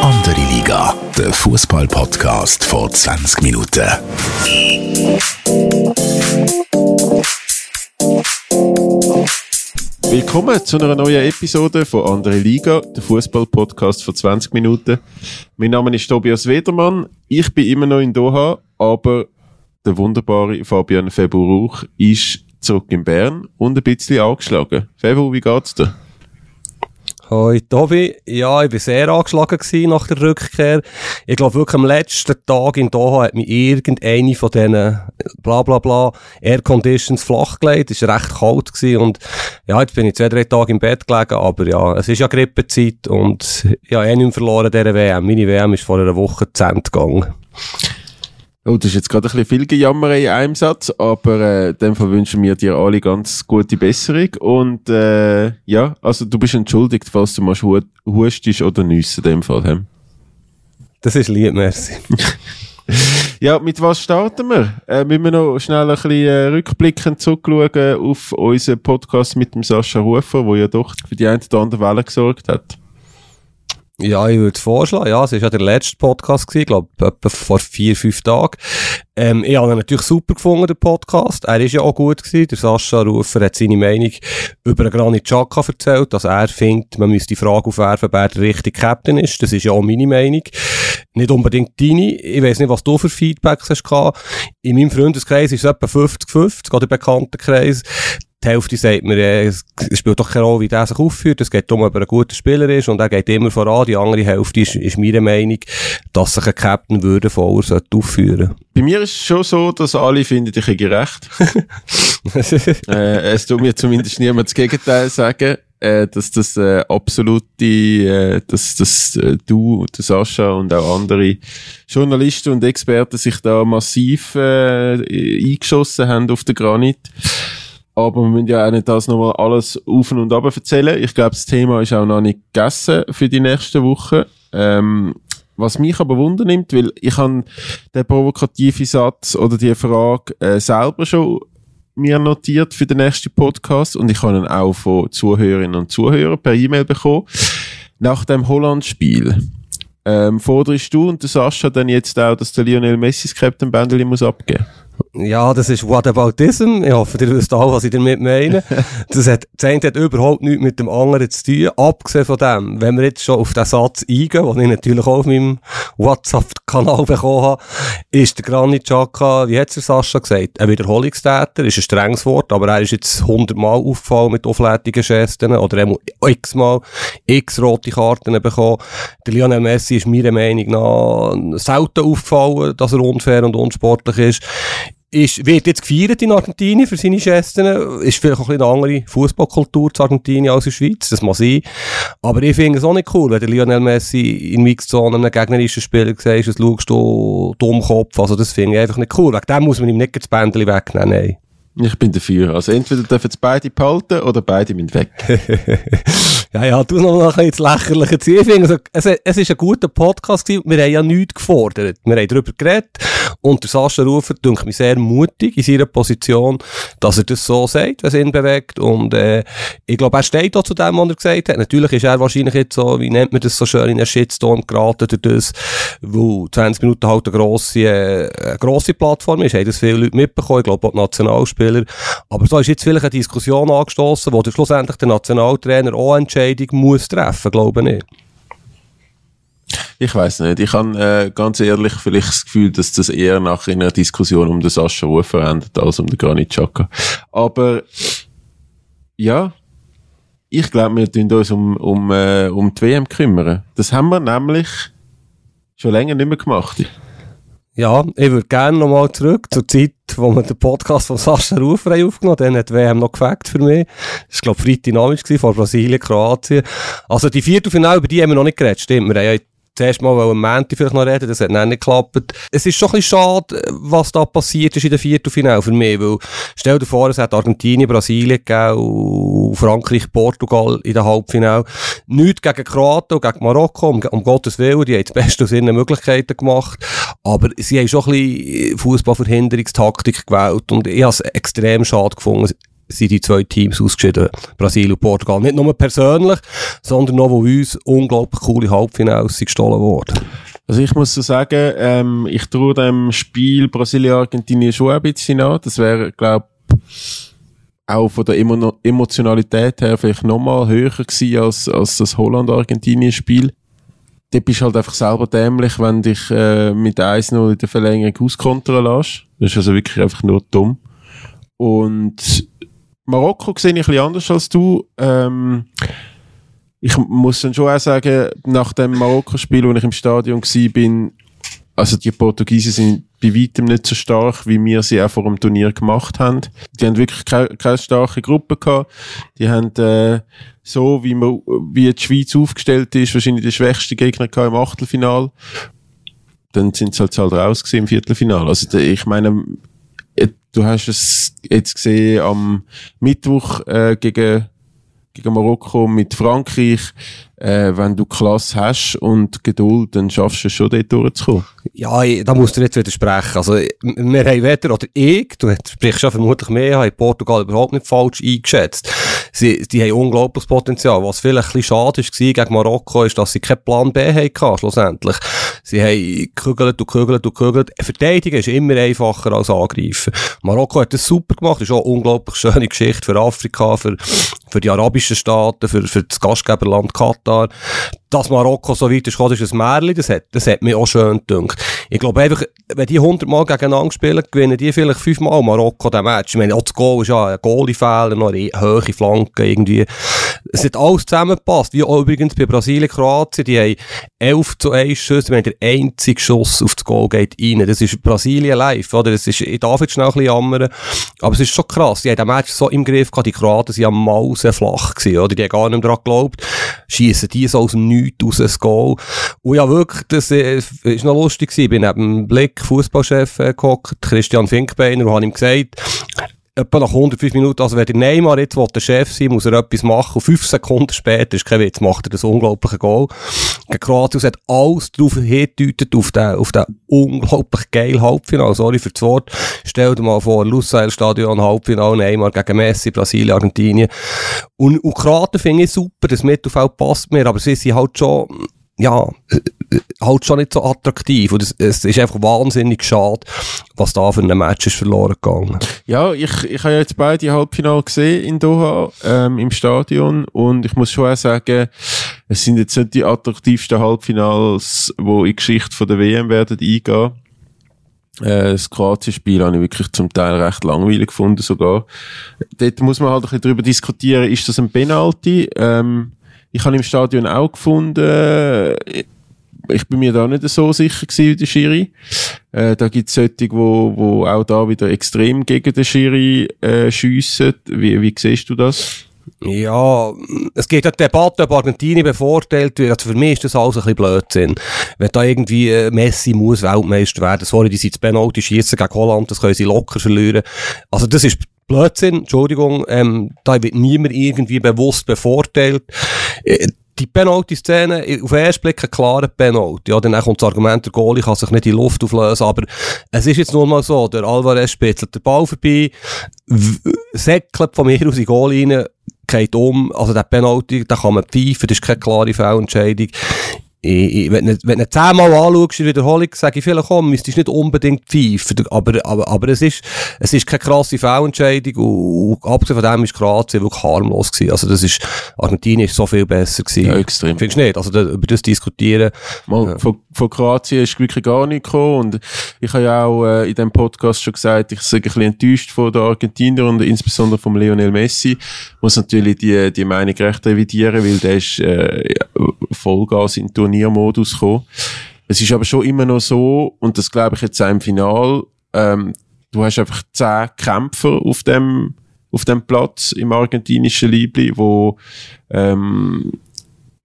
Andere Liga, der Fußball-Podcast vor 20 Minuten. Willkommen zu einer neuen Episode von Andere Liga, der Fußball-Podcast vor 20 Minuten. Mein Name ist Tobias Wedermann. Ich bin immer noch in Doha, aber der wunderbare Fabian Feburuch ist zurück in Bern und ein bisschen angeschlagen. Febu, wie geht's dir? Hoi Tobi, ja, ich war sehr angeschlagen nach der Rückkehr. Ich glaube wirklich am letzten Tag in Doha hat mich irgendeine von diesen bla bla bla Air Conditions flachgelegt. Es war recht kalt gewesen und ja, jetzt bin ich zwei, drei Tage im Bett gelegen, aber ja, es ist ja Grippezeit und ja, eh nicht verloren dieser WM. Meine WM ist vor einer Woche zu Ende gegangen. Oh, das ist jetzt gerade ein bisschen viel Gejammer in einem Satz, aber äh, in dem Fall wünschen wir dir alle ganz gute Besserung und äh, ja, also du bist entschuldigt, falls du mal hu hustest oder nüssen in dem Fall. He? Das ist lieb, merci. ja, mit was starten wir? Äh, müssen wir noch schnell ein bisschen äh, rückblickend zurückschauen auf unseren Podcast mit dem Sascha Rufer, der ja doch für die eine oder andere Welle gesorgt hat. Ja, ich würde vorschlagen, ja, es war ja der letzte Podcast gewesen, glaube etwa vor vier, fünf Tagen. Ähm, ich habe ihn natürlich super gefunden, den Podcast. Er ist ja auch gut gewesen. Der Sascha Rufer hat seine Meinung über Granit Xhaka erzählt, dass er findet, man müsste die Frage aufwerfen, wer der richtige Captain ist. Das ist ja auch meine Meinung. Nicht unbedingt deine. Ich weiß nicht, was du für Feedbacks hast gehabt. In meinem Freundeskreis ist es etwa 50-50, gerade im Bekanntenkreis die Hälfte sagt mir, äh, es spielt doch keine Rolle, wie der sich aufführt. Es geht darum, ob er ein guter Spieler ist und er geht immer voran. Die andere Hälfte ist, ist meine Meinung, dass sich ein Captain würdevoller sollte aufführen Bei mir ist es schon so, dass alle finden, ich hätte recht. äh, es tut mir zumindest niemand das Gegenteil sagen. Äh, dass das äh, absolute, äh, dass, dass äh, du, der Sascha und auch andere Journalisten und Experten sich da massiv äh, eingeschossen haben auf den Granit. Aber wir müssen ja auch nicht das nochmal alles auf und ab erzählen. Ich glaube, das Thema ist auch noch nicht gegessen für die nächste Woche. Ähm, was mich aber wundernimmt, weil ich habe den provokativen Satz oder die Frage äh, selber schon mir notiert für den nächsten Podcast und ich habe ihn auch von Zuhörerinnen und Zuhörern per E-Mail bekommen. Nach dem Holland-Spiel ähm, forderst du und der Sascha dann jetzt auch, dass der Lionel Messi das Captain-Bändeli muss abgeben? Ja, das ist Whataboutism. Ich hoffe, ihr wisst auch, was ich damit meine. Das hat, das eine hat überhaupt nichts mit dem anderen zu tun. Abgesehen von dem, wenn wir jetzt schon auf den Satz eingehen, den ich natürlich auch auf meinem WhatsApp-Kanal bekommen habe, ist der Granit Xhaka, wie hat der Sascha gesagt, ein Wiederholungstäter, ist ein strenges Wort, aber er ist jetzt hundertmal aufgefallen mit auflädigen Gesten oder er x-mal x rote Karten bekommen. Der Lionel Messi ist meiner Meinung nach selten aufgefallen, dass er unfair und unsportlich ist ist, wird jetzt gefeiert in Argentinien für seine Gesten. Ist vielleicht auch ein eine andere Fußballkultur zu Argentinien als in der Schweiz. Das muss sein. Aber ich finde es auch nicht cool, wenn der Lionel Messi in Mixzone einem gegnerischen Spieler sagst, das schaust du Dummkopf. Also das finde ich einfach nicht cool. Wegen dem muss man ihm nicht das Bändchen wegnehmen. Nein. Ich bin dafür. Also entweder dürfen es beide behalten oder beide müssen weg. ja, ja, du noch ein bisschen Lächerliche. Ich finde, also, es, es ist ein guter Podcast gewesen. Wir haben ja nichts gefordert. Wir haben darüber geredet. Und der Sascha Rufer denkt mich sehr mutig in seiner Position, dass er das so sagt, was ihn bewegt. Und äh, ich glaube, er steht auch zu dem, was er gesagt hat. Natürlich ist er wahrscheinlich jetzt so, wie nennt man das so schön, in einen Shitstorm geraten durch das, wo 20 Minuten halt eine grosse, äh, eine grosse Plattform ist. Haben das viele Leute mitbekommen. Ich glaube, auch die Nationalspieler. Aber so ist jetzt vielleicht eine Diskussion angestoßen, wo schlussendlich der Nationaltrainer auch eine Entscheidung muss treffen, glaube ich. Ich weiß nicht. Ich habe äh, ganz ehrlich vielleicht das Gefühl, dass das eher nach einer Diskussion um den Sascha Rufer endet als um den Granit Xhaka. Aber ja, ich glaube, wir tun uns um, um, äh, um die WM kümmern. Das haben wir nämlich schon länger nicht mehr gemacht. Ja, ich würde gerne nochmal zurück zur Zeit, wo wir den Podcast von Sascha Rufer aufgenommen haben. Dann hat die WM noch gefackt für mich. Das war, glaube ich, Freitagnachmittag vor Brasilien, Kroatien. Also die Viertelfinale, über die haben wir noch nicht geredet, stimmt. Wir haben ja zuerst mal am Montag vielleicht noch reden, das hat dann nicht geklappt. Es ist schon ein bisschen schade, was da passiert ist in der Viertelfinale für mich, weil stell dir vor, es hat Argentinien, Brasilien gegeben, Frankreich, Portugal in der Halbfinale. Nichts gegen Kroaten und gegen Marokko, um, um Gottes Willen, die haben das Beste aus ihren Möglichkeiten gemacht, aber sie haben schon ein bisschen Fußballverhinderungstaktik gewählt und ich habe es extrem schade gefunden sind die zwei Teams ausgeschieden, Brasilien und Portugal. Nicht nur persönlich, sondern noch, wo uns unglaublich coole Halbfinals sind gestohlen worden. Also ich muss so sagen, ähm, ich traue dem Spiel Brasilien-Argentinien schon ein bisschen an. Das wäre, glaube auch von der Emo Emotionalität her vielleicht nochmal höher gewesen als, als das Holland-Argentinien-Spiel. Du bist halt einfach selber dämlich, wenn dich äh, mit 1-0 in der Verlängerung auskontern lässt. Das ist also wirklich einfach nur dumm. Und Marokko sehe ich ein bisschen anders als du. Ähm, ich muss dann schon auch sagen, nach dem Marokko-Spiel, wo ich im Stadion war, also die Portugiesen sind bei weitem nicht so stark, wie wir sie auch vor dem Turnier gemacht haben. Die haben wirklich keine, keine starke Gruppe gehabt. Die haben äh, so, wie, man, wie die Schweiz aufgestellt ist, wahrscheinlich die schwächsten Gegner gehabt im Achtelfinal. Dann sind sie halt, halt raus im Viertelfinal. Also ich meine, du hast es jetzt gesehen am Mittwoch äh, gegen gegen Marokko mit Frankreich, äh, wenn du Klasse hast und Geduld, dann schaffst du es schon, dort durchzukommen. Ja, ich, da musst du nicht widersprechen. Also, wir haben weder, oder ich, du sprichst ja vermutlich mehr, habe Portugal überhaupt nicht falsch eingeschätzt. Sie, die haben unglaubliches Potenzial. Was vielleicht ein bisschen schade war gegen Marokko, ist, dass sie keinen Plan B hatten, schlussendlich. Sie haben gekügelt und gekügelt und gekügelt. Verteidigen ist immer einfacher als angreifen. Marokko hat das super gemacht, ist auch eine unglaublich schöne Geschichte für Afrika, für, für die arabischen Staaten, für, für das Gastgeberland Katar dass Marokko so weit ist ist ein Märchen, das hat, das hat mich auch schön gedacht. Ich glaube einfach, wenn die 100 Mal gegeneinander spielen, gewinnen die vielleicht 5 Mal Marokko den Match. Ich meine, auch das Goal ist ja ein Goalie-Fehler, noch eine hohe Flanke irgendwie. Es hat alles zusammengepasst, wie auch übrigens bei Brasilien, Kroatien, die haben 11 zu 1 Schüsse, wenn der einzige Schuss auf das Goal geht rein. Das ist Brasilien live, oder? Das ist, ich darf jetzt schnell ein bisschen jammern, aber es ist schon krass. Die haben den Match so im Griff gehabt, die Kroaten sind am Mausen flach gewesen, oder? Die haben gar nicht mehr daran geglaubt. Schiessen die so aus dem Nichts raus ein Goal. Und ja, wirklich, das äh, ist noch lustig gewesen. Bin neben dem Blick Fußballchef äh, gehockt, Christian Finkbeiner, und habe ihm gesagt, etwa nach 105 Minuten, also wenn der Neymar jetzt der Chef sein muss er etwas machen und fünf Sekunden später, ist kein Witz, macht er das unglaubliche Goal. Gegen Kroatien hat alles darauf hingedeutet, auf den, auf den unglaublich geilen Halbfinale. Sorry für das Wort. Stell dir mal vor, Lusail Stadion, Halbfinale, Neymar gegen Messi, Brasilien, Argentinien. Und, und Kroaten finde ich super, das Mittelfeld passt mir, aber sie sind halt schon, ja, halt schon nicht so attraktiv. Und es, es ist einfach wahnsinnig schade, was da für ein Match ist verloren gegangen. Ja, ich, ich habe jetzt beide Halbfinale gesehen in Doha, ähm, im Stadion. Und ich muss schon auch sagen, es sind jetzt nicht die attraktivsten Halbfinals, wo in die Geschichte von der WM werden eingehen. Äh, das Kroatien-Spiel habe ich wirklich zum Teil recht langweilig gefunden sogar. Dort muss man halt ein bisschen darüber diskutieren, ist das ein Penalty? Ähm, ich habe im Stadion auch gefunden, ich bin mir da nicht so sicher gewesen wie der Schiri. Äh, da gibt es solche, wo, wo auch da wieder extrem gegen den Schiri äh, schiessen. Wie, wie siehst du das? Ja, es geht ja die Debatte, ob Argentinien bevorteilt wird. Also für mich ist das alles ein bisschen Blödsinn. Wenn da irgendwie äh, Messi muss Weltmeister werden, sorry, die sind Penalty schießen gegen Holland, das können sie locker verlieren. Also das ist Blödsinn, Entschuldigung, ähm, da wird niemand irgendwie bewusst bevorteilt. Die Penalty-Szene, auf den ersten Blick ein klarer Penalty. Ja, dann kommt das Argument, der Goalie kann sich nicht in Luft auflösen, aber es ist jetzt nur mal so, der Alvarez spitzelt den Ball vorbei, säckelt von mir aus in Goal rein, geht um, also der Penalty, da kann man pfeifen, das ist keine klare Fehlentscheidung ich, ich, wenn, wenn du zehnmal anschaust in der Wiederholung, sage ich vielleicht, komm, müsstest nicht unbedingt pfeifen, aber, aber, aber es ist, es ist keine krasse Fehlentscheidung und, und abgesehen von dem ist Kroatien wirklich harmlos gewesen. Also das ist, Argentinien ist so viel besser gewesen. Ja, extrem. Findest du nicht? Also da, über das diskutieren. Mal, ja. von, von Kroatien ist wirklich gar nicht gekommen und ich habe ja auch äh, in dem Podcast schon gesagt, ich sage ein bisschen enttäuscht von der Argentinier und insbesondere vom Lionel Messi. Muss natürlich die, die Meinung recht revidieren, weil der ist äh, Vollgas in Turnier Turniermodus gekommen. Es ist aber schon immer noch so, und das glaube ich jetzt auch im Final, ähm, du hast einfach zehn Kämpfer auf dem, auf dem Platz im argentinischen Liebli, wo, ähm,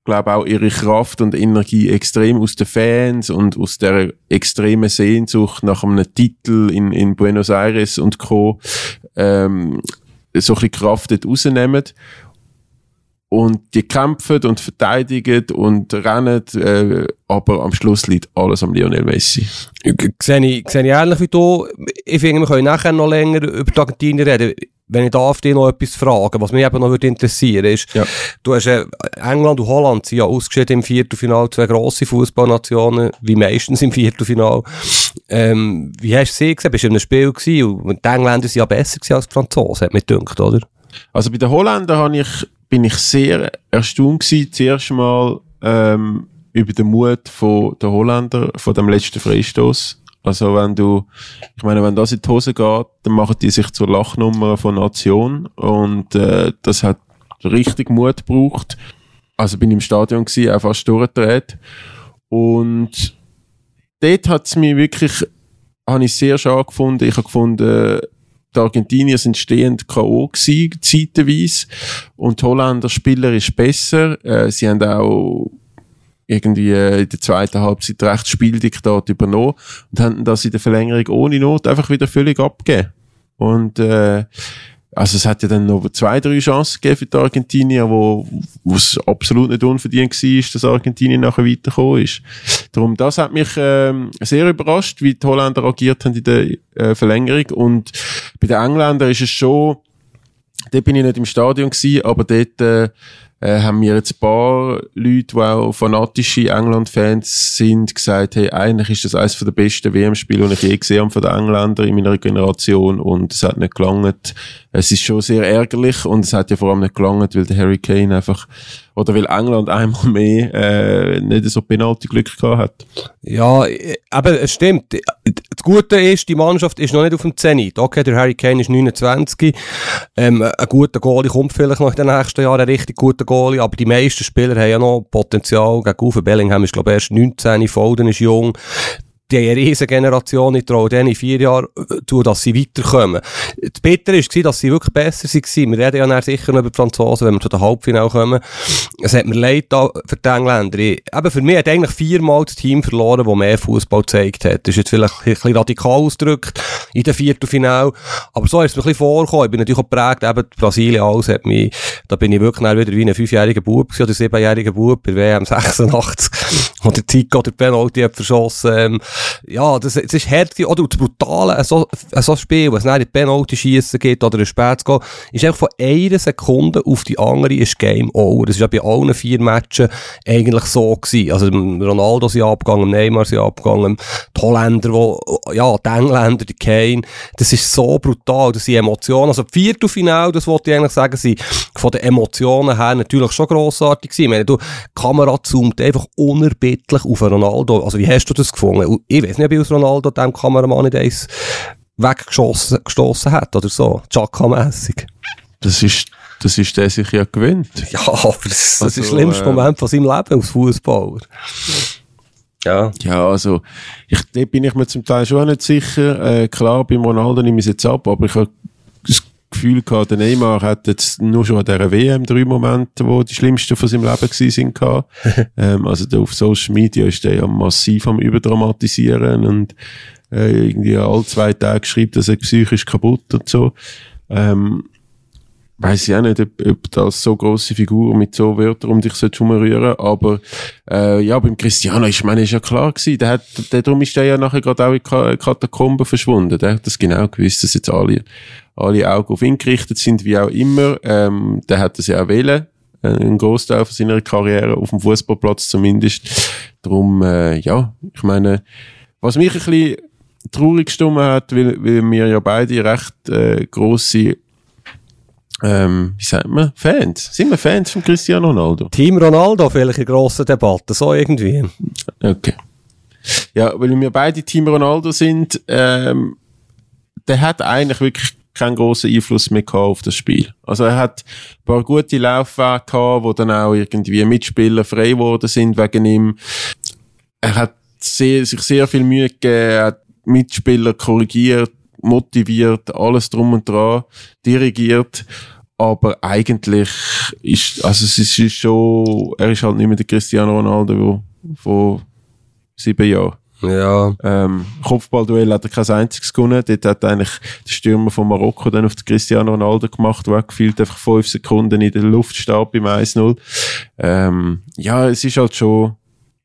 glaube auch ihre Kraft und Energie extrem aus den Fans und aus der extremen Sehnsucht nach einem Titel in, in Buenos Aires und Co. Ähm, so ein bisschen Kraft dort rausnehmen und die kämpfen und verteidigen und rennen, äh, aber am Schluss liegt alles am Lionel Messi. Sehe ich, sehe ich ähnlich wie du. Ich finde, wir können nachher noch länger über die Argentinier reden. wenn ich darf dich noch etwas fragen, was mich eben noch würde interessieren ist, Ja. du hast äh, England und Holland sind ja ausgeschieden im Viertelfinal, zwei grosse Fußballnationen, wie meistens im Viertelfinal. Ähm, wie hast du sie gesehen? Bist du in einem Spiel gewesen? Und die Engländer sind ja besser gewesen als die Franzosen, hat mich gedacht, oder? Also bei den Holländern habe ich, bin ich sehr erstaunt gewesen, zuerst mal ähm, über den Mut von der Holländer, von dem letzten Freistoß. Also wenn du, ich meine, wenn das in die Hose geht, dann machen die sich zur Lachnummer von Nation und äh, das hat richtig Mut gebraucht. Also bin im Stadion gewesen, auch fast durchgedreht und dort hat es mich wirklich, habe ich sehr schade gefunden. Ich habe gefunden, die Argentinier sind stehend K.O. gewesen, zeitweise. Und die Holländer spielerisch besser. Äh, sie haben auch irgendwie äh, in der zweiten Halbzeit recht Spieldiktat übernommen und haben das in der Verlängerung ohne Not einfach wieder völlig abgegeben. Und äh, also es hat ja dann noch zwei, drei Chancen gegeben für die Argentinier, wo wo es absolut nicht unverdient war, dass Argentinien nachher weitergekommen ist. Darum, das hat mich ähm, sehr überrascht, wie die Holländer agiert haben in der äh, Verlängerung. Und bei den Engländern ist es schon, dort bin ich nicht im Stadion gewesen, aber dort äh, äh, haben mir jetzt ein paar Leute, die auch fanatische England-Fans sind, gesagt, hey, eigentlich ist das eines der besten WM-Spiele, die ich je gesehen habe von den Engländern in meiner Generation und es hat nicht gelangt. Es ist schon sehr ärgerlich und es hat ja vor allem nicht gelangt, weil der Harry Kane einfach, oder weil England einmal mehr äh, nicht so Penalty-Glück gehabt hat. Ja, aber es stimmt. Das Gute ist, die Mannschaft ist noch nicht auf dem Zenit. Okay, der Harry Kane ist 29. Ähm, ein guter Goalie kommt vielleicht noch in den nächsten Jahren, ein richtig guter Goalie, aber die meisten Spieler haben ja noch Potenzial. Gegen Uwe Bellingham ist, glaube ich, erst 19, Foden ist jung. Die haben eine riesen Generation, ich traue denen in vier Jahren äh, zu, dass sie weiterkommen. Das Bittere war, dass sie wirklich besser waren. Wir reden ja nachher sicher noch über die Franzosen, wenn wir zu den Halbfinale kommen. Es hat mir leid für die Engländer. Ich, eben für mich hat eigentlich viermal das Team verloren, das mehr Fußball gezeigt hat. Das ist jetzt vielleicht ein bisschen radikal ausgedrückt in den Viertelfinale. Aber so ist es mir ein bisschen vorgekommen. Ich bin natürlich auch geprägt, eben Brasilien alles hat mich, da bin ich wirklich wieder wie ein fünfjähriger Bub oder siebenjähriger Bub bei WM 86, wo der Zico der Penalty hat verschossen. Ja, das, das ist hart. Oder das Brutale, so, so ein Spiel, was es die Penalty schießen geht oder ein Spät gehen, ist einfach von einer Sekunde auf die andere ist Game Over. Das ist ja bei allen vier Matchen eigentlich so gewesen. Also, Ronaldo sind abgegangen, Neymar sind abgegangen, die Holländer, wo, ja, die Engländer, die Kane. Das ist so brutal. Das sind Emotionen. Also, Viertelfinale, das wollte ich eigentlich sagen, sind von den Emotionen her natürlich schon grossartig gewesen. Ich meine, du, die Kamera zoomt einfach unerbittlich auf Ronaldo. Also, wie hast du das gefunden? Ich weiß nicht, ob aus Ronaldo dem Kameramann nicht eins weggestossen gestossen hat oder so. Chaka-mässig. Das ist, das ist der sich ja gewöhnt. Ja, aber das, das Also, ist das schlimmste äh, Moment von seinem Leben als Fußballer. Ja. Ja, also, ich, da bin ich mir zum Teil schon nicht sicher. Äh, klar, beim Ronaldo nehme ich es jetzt ab, aber ich habe das Gefühl gehabt, der Neymar hat jetzt nur schon an dieser WM drei Momente, wo die schlimmsten von seinem Leben gewesen sind. gehabt. ähm, also der auf Social Media ist der ja massiv am Überdramatisieren und äh, irgendwie alle zwei Tage schreibt, dass er psychisch kaputt und so. Ähm, weiß ich auch nicht, ob, ob das so grosse Figur mit so Wörtern um dich sollte rumrühren, aber äh, ja, beim Cristiano, ich meine, ist ja klar gewesen, der hat, der, darum ist der ja nachher gerade auch in Ka- Katakomben verschwunden, der hat das genau gewusst, dass jetzt alle, alle Augen auf ihn gerichtet sind, wie auch immer, ähm, der hat das ja auch wählen, äh, einen Großteil von seiner Karriere, auf dem Fußballplatz zumindest, darum, äh, ja, ich meine, was mich ein bisschen traurig gestimmt hat, weil, weil wir ja beide recht äh, grosse ähm, wie sagt man, Fans. Sind wir Fans von Cristiano Ronaldo? Team Ronaldo vielleicht in grossen Debatten, so irgendwie. Okay. Ja, weil wir beide Team Ronaldo sind, ähm, der hat eigentlich wirklich keinen großen Einfluss mehr gehabt auf das Spiel. Also er hat ein paar gute Laufwege gehabt, wo dann auch irgendwie Mitspieler frei geworden sind wegen ihm. Er hat sehr, sich sehr viel Mühe gegeben, hat Mitspieler korrigiert, motiviert, alles drum und dran, dirigiert. Aber eigentlich ist, also es ist schon, er ist halt nicht mehr der Cristiano Ronaldo von sieben Jahren. Ja. Ähm, Kopfballduell hat er kein einziges gewonnen. Dort hat eigentlich der Stürmer von Marokko dann auf den Cristiano Ronaldo gemacht, weggefühlt einfach fünf Sekunden in der Luft steht beim 1-0. Ähm, ja, es ist halt schon,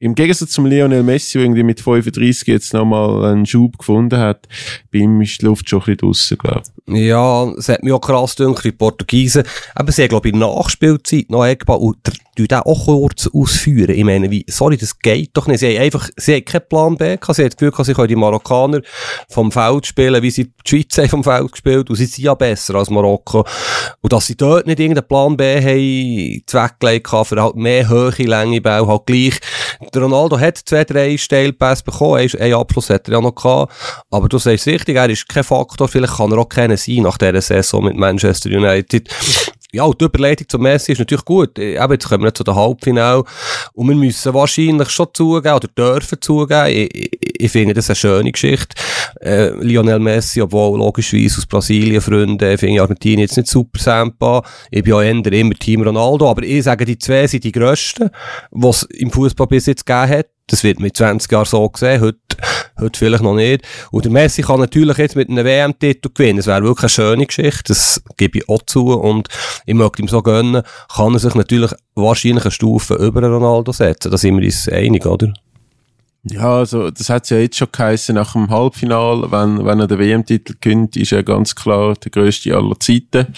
im Gegensatz zum Lionel Messi, der irgendwie mit 35 jetzt nochmal einen Schub gefunden hat, bei ihm ist die Luft schon ein bisschen draussen, glaube ich. Ja, es hat mich auch krass gedacht, die Portugiesen, aber sie haben, glaube ich, in Nachspielzeit noch du den auch kurz ausführen. Ich meine, wie, sorry, das geht doch nicht. Sie haben einfach, sie haben keinen Plan B gehabt. Sie haben das Gefühl, sie können die Marokkaner vom Feld spielen, wie sie die Schweiz haben vom Feld gespielt und sie sind ja besser als Marokko. Und dass sie dort nicht irgendeinen Plan B haben, zweckgelegt haben, für halt mehr Höhe, Länge Bau, halt gleich. Der Ronaldo hat zwei, drei Steilpässe bekommen, einen Abschluss hat er ja noch gehabt. Aber du sagst richtig, er ist kein Faktor, vielleicht kann er auch keiner sein nach dieser Saison mit Manchester United ja, die Überleitung zum Messi ist natürlich gut. Eben, jetzt kommen wir zu den Halbfinale. Und wir müssen wahrscheinlich schon zugeben, oder dürfen zugeben, ich, ich, ich finde das eine schöne Geschichte. Äh, Lionel Messi, obwohl logischerweise aus Brasilien Freunde, finde ich Argentinien jetzt nicht super Sampa. Ich bin ja eher immer Team Ronaldo, aber ich sage, die zwei sind die grössten, es im Fußball bis jetzt gegeben hat. Das wird mit 20 Jahren so gesehen, heute, heute vielleicht noch nicht. Und der Messi kann natürlich jetzt mit einem WM-Titel gewinnen. Das wäre wirklich eine schöne Geschichte, das gebe ich auch zu. Und ich möchte ihm so gönnen, kann er sich natürlich wahrscheinlich eine Stufe über Ronaldo setzen. Da sind wir uns einig, oder? Ja, also das hat ja jetzt schon geheißen nach dem Halbfinal, wenn, wenn er den WM-Titel gewinnt, ist er ganz klar der größte aller Zeiten.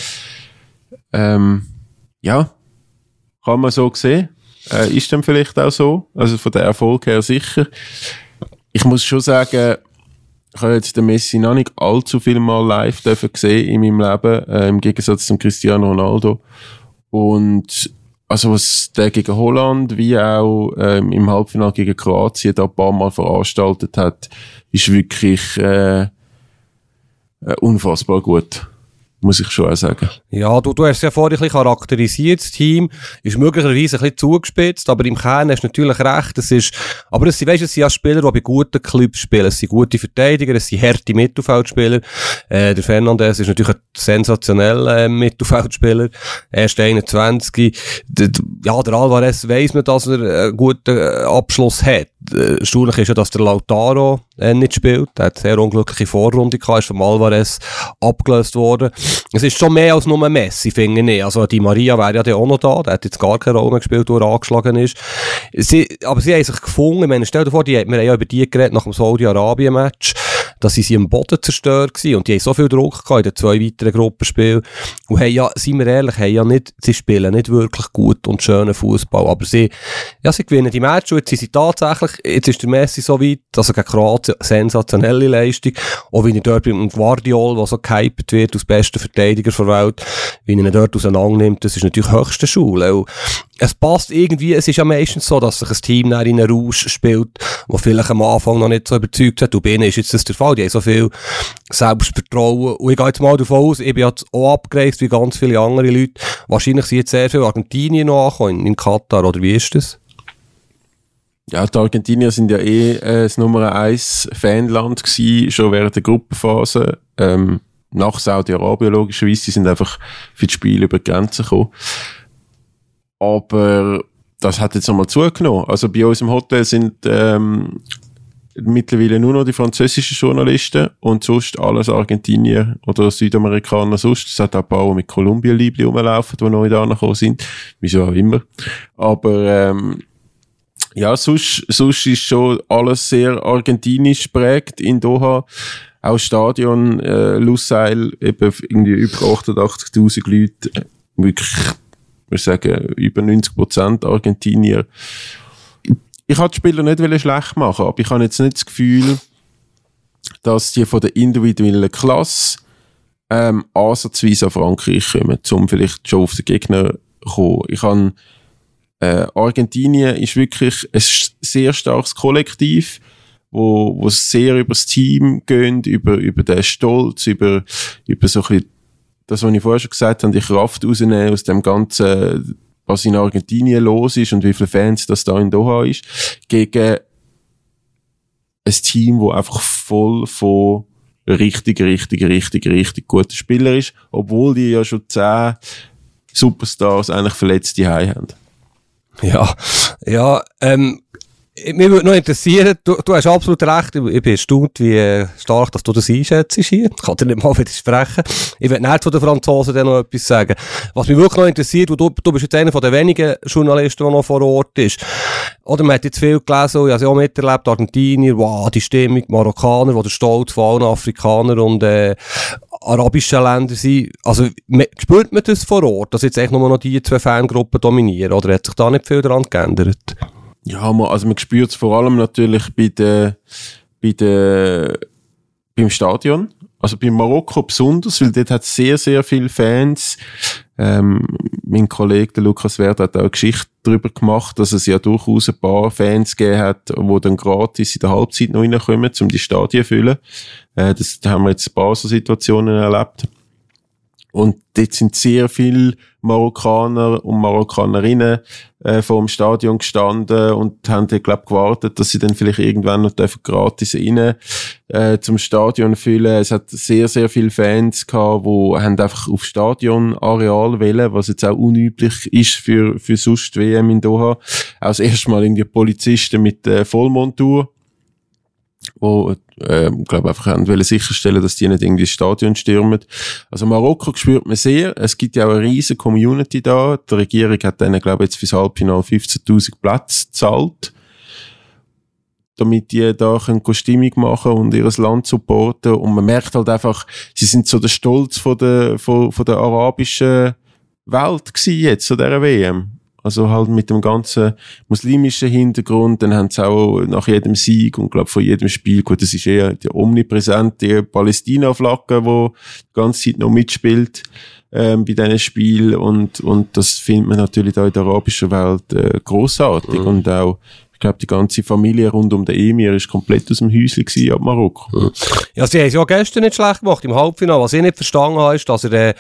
Ähm, ja, kann man so sehen. Äh, ist dann vielleicht auch so. Also von der Erfolg her sicher. Ich muss schon sagen, ich habe jetzt den Messi noch nicht allzu viel mal live dürfen gesehen in meinem Leben, äh, im Gegensatz zum Cristiano Ronaldo. Und also was der gegen Holland wie auch ähm, im Halbfinale gegen Kroatien da ein paar Mal veranstaltet hat, ist wirklich äh, äh unfassbar gut muss ich schon auch sagen. Ja, du, du hast es ja vorhin ein bisschen charakterisiert, das Team ist möglicherweise ein bisschen zugespitzt, aber im Kern hast du natürlich recht, es ist, aber es weißt, es sind ja Spieler, die bei guten Clubs spielen, es sind gute Verteidiger, es sind harte Mittelfeldspieler, äh, der Fernandes ist natürlich ein sensationeller äh, Mittelfeldspieler, erst 21, der, ja, der Alvarez weiss man, dass er einen guten äh, Abschluss hat, äh, erstaunlich ist ja, dass der Lautaro äh, nicht spielt. Er hat sehr unglückliche Vorrunde gehabt, ist vom Alvarez abgelöst worden. Es ist schon mehr als nur Messi, finde ich. Also, die Maria wäre ja auch noch da. Der hat jetzt gar keine Rolle gespielt, wo er angeschlagen ist. Sie, aber sie haben sich gefunden. Ich meine, stell dir vor, die, wir haben ja über die geredet nach dem Saudi-Arabien-Match dass sie sie am Boden zerstört waren. Und die haben so viel Druck gehabt in den zwei weiteren Gruppenspielen. Und haben ja, seien wir ehrlich, haben ja nicht, sie spielen nicht wirklich gut und schönen Fußball. Aber sie, ja, sie gewinnen die Match und jetzt sind sie tatsächlich, jetzt ist der Messi so weit, dass er gegen Kroatien sensationelle Leistung, auch wie er dort beim Guardiol, der so gehypt wird, als bester Verteidiger der Welt, wie er ihn dort auseinander nimmt, das ist natürlich höchste Schule. Und es passt irgendwie, es ist ja meistens so, dass sich ein Team in einen Rausch spielt, wo vielleicht am Anfang noch nicht so überzeugt hat. Und bei jetzt das der Fall. Die haben so viel Selbstvertrauen. Und ich gehe jetzt mal davon aus, ich bin jetzt auch abgereist wie ganz viele andere Leute. Wahrscheinlich sind jetzt sehr viele Argentinien noch angekommen, in, in Katar, oder wie ist das? Ja, die Argentinier sind ja eh äh, das Nummer 1 Fanland gewesen, schon während der Gruppenphase. Ähm, nach Saudi-Arabien logischerweise, die sind einfach für das Spiel über die Grenze gekommen. Aber das hat jetzt nochmal zugenommen. Also bei uns im Hotel sind ähm, mittlerweile nur noch die französischen Journalisten und sonst alles Argentinier oder Südamerikaner sonst. Es hat auch ein paar, die mit Kolumbien-Liebli rumlaufen, die neu da gekommen sind. Wieso auch immer. Aber ähm, ja, sonst, sonst ist schon alles sehr argentinisch prägt in Doha. Auch Stadion, äh, Lusail, eben irgendwie über 88.000 Leute. Wirklich wir sagen über 90 Prozent Argentinier. Ich habe die Spieler nicht schlecht machen, aber ich habe jetzt nicht das Gefühl, dass die von der individuellen Klasse ähm, ansatzweise an Frankreich kommen, um vielleicht schon auf den Gegner zu kommen. Ich habe äh, Argentinien ist wirklich ein sehr starkes Kollektiv, wo, wo sehr über das Team geht, über, über den Stolz, über, über so ein bisschen das, was ich vorher schon gesagt habe, die Kraft rausnehmen aus dem ganzen, was in Argentinien los ist und wie viele Fans das da in Doha ist, gegen ein Team, wo einfach voll von richtig, richtig, richtig, richtig guten Spielern ist, obwohl die ja schon zehn Superstars eigentlich verletzte High haben. Ja, ja, ähm, Mich würde noch interessieren, du, du hast absolut recht, ich bin erstaunt, wie äh, stark dass du das einschätzt hier. Ich kann dir nicht mal widersprechen. Ich will nicht von den Franzosen dann noch etwas sagen. Was mich wirklich noch interessiert, du, du bist jetzt einer den wenigen Journalisten, der noch vor Ort ist. Oder man hat jetzt viel gelesen, ich habe auch miterlebt, Argentinier, wow, die Stimmung, Marokkaner, wo der Stolz von allen Afrikanern und äh, arabischen Ländern sind. Also spürt man das vor Ort, dass jetzt eigentlich nur noch die zwei Fangruppen dominieren? Oder hat sich da nicht viel daran geändert? Ja, man, also man spürt es vor allem natürlich bei der, bei der, beim Stadion. Also bei Marokko besonders, weil dort hat sehr, sehr viele Fans. Ähm, mein Kollege, der Lukas Wert, hat auch eine Geschichte darüber gemacht, dass es ja durchaus ein paar Fans gegeben hat, die dann gratis in der Halbzeit noch reinkommen, um die Stadien zu füllen. Äh, das, da haben wir jetzt ein paar so Situationen erlebt. Und dort sind sehr viele Marokkaner und Marokkanerinnen äh, vor dem Stadion gestanden und haben dort, glaub, gewartet, dass sie dann vielleicht irgendwann noch gratis rein äh, zum Stadion füllen. Es hat sehr, sehr viele Fans gehabt, die haben einfach auf Stadionareal wählen, was jetzt auch unüblich ist für, für sonst WM in Doha. Auch das erste Mal in die Polizisten mit äh, Vollmontur wo äh, glaube einfach wollen sicherstellen, dass die nicht irgendwie das Stadion stürmen. Also Marokko spürt man sehr. Es gibt ja auch eine riesige Community da. Die Regierung hat denen glaube jetzt fürs Halbfinale 15.000 Plätze gezahlt, damit die da können Stimmung machen und ihr Land supporten. Und man merkt halt einfach, sie sind so der Stolz von der von, von der arabischen Welt gewesen jetzt zu dieser WM. Also halt mit dem ganzen muslimischen Hintergrund. Dann haben sie auch nach jedem Sieg und glaube von jedem Spiel, gut, das ist eher die omnipräsente Palästina-Flagge, wo die ganze Zeit noch mitspielt ähm, bei diesen Spielen. Und, und das findet man natürlich da in der arabischen Welt äh, großartig mhm. und auch glaube, die ganze Familie rund um den Emir ist komplett aus dem Häuschen gewesen, ab Marokko. Ja, sie haben es ja gestern nicht schlecht gemacht im Halbfinale. Was ich nicht verstanden habe, ist, dass er äh,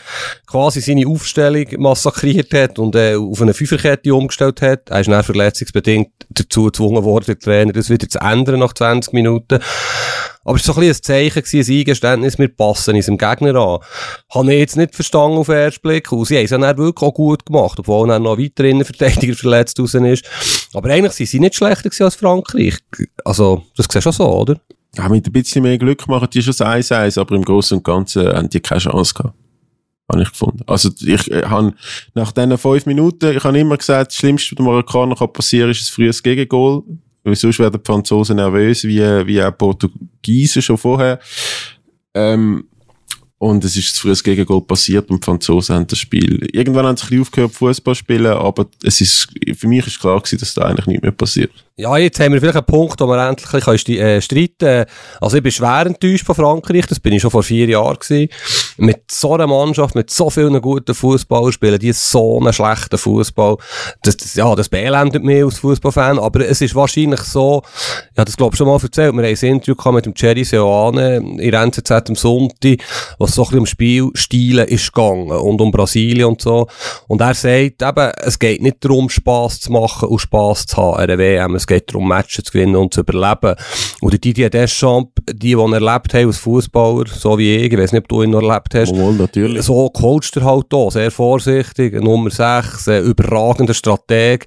quasi seine Aufstellung massakriert hat und äh, auf eine Fünferkette umgestellt hat. Er ist dann verletzungsbedingt dazu gezwungen worden, der Trainer das wieder zu ändern nach 20 Minuten. Aber es war so ein, ein Zeichen, ein Eingeständnis, wir passen unserem Gegner an. Habe ich jetzt nicht verstanden auf den ersten Blick. Und sie haben es dann wirklich auch gut gemacht, obwohl dann noch weiter Innenverteidiger verletzt raus ist. Aber eigentlich sind sie nicht schlechter als Frankreich. Also, das siehst du schon so, oder? Ja, mit ein bisschen mehr Glück machen die schon das 1-1, aber im Großen und Ganzen haben die keine Chance gehabt. Habe ich gefunden. Also, ich äh, habe nach diesen fünf Minuten, ich habe immer gesagt, das Schlimmste, was dem Marokkaner passieren kann, ist ein frühes Gegengol. Sonst werden die Franzosen nervös, wie, wie auch Portugiesen schon vorher. Ähm, und es ist zu früh das Gegengol passiert und die Franzosen haben das Spiel. Irgendwann haben sie ein bisschen aufgehört, Fußball spielen, aber es ist, für mich ist klar gewesen, dass da eigentlich nicht mehr passiert. Ja, jetzt haben wir vielleicht einen Punkt, wo wir endlich äh, streiten können. Also ich bin schwer enttäuscht von Frankreich, das bin ich schon vor vier Jahren gewesen. Mit so einer Mannschaft, mit so vielen guten Fußballern spielen die so einen schlechten Fußball. Das, das, ja, das beelendet mich als Fußballfan, aber es ist wahrscheinlich so, ja, das glaube ich schon mal erzählt, wir haben ein Interview mit dem Jerry Seoane in NZZ am Sonntag, was so ein bisschen um Spielstile ist gegangen und um Brasilien und so. Und er sagt eben, es geht nicht darum, Spass zu machen und Spass zu haben an der WM es geht darum, Matches zu gewinnen und zu überleben. Die Didier Deschamps, die, die ihn erlebt haben als Fußballer, so wie ich, ich weiß nicht, ob du ihn noch erlebt hast, Wohl, natürlich. so coacht er halt auch, sehr vorsichtig, Nummer 6, äh, überragender Strateg.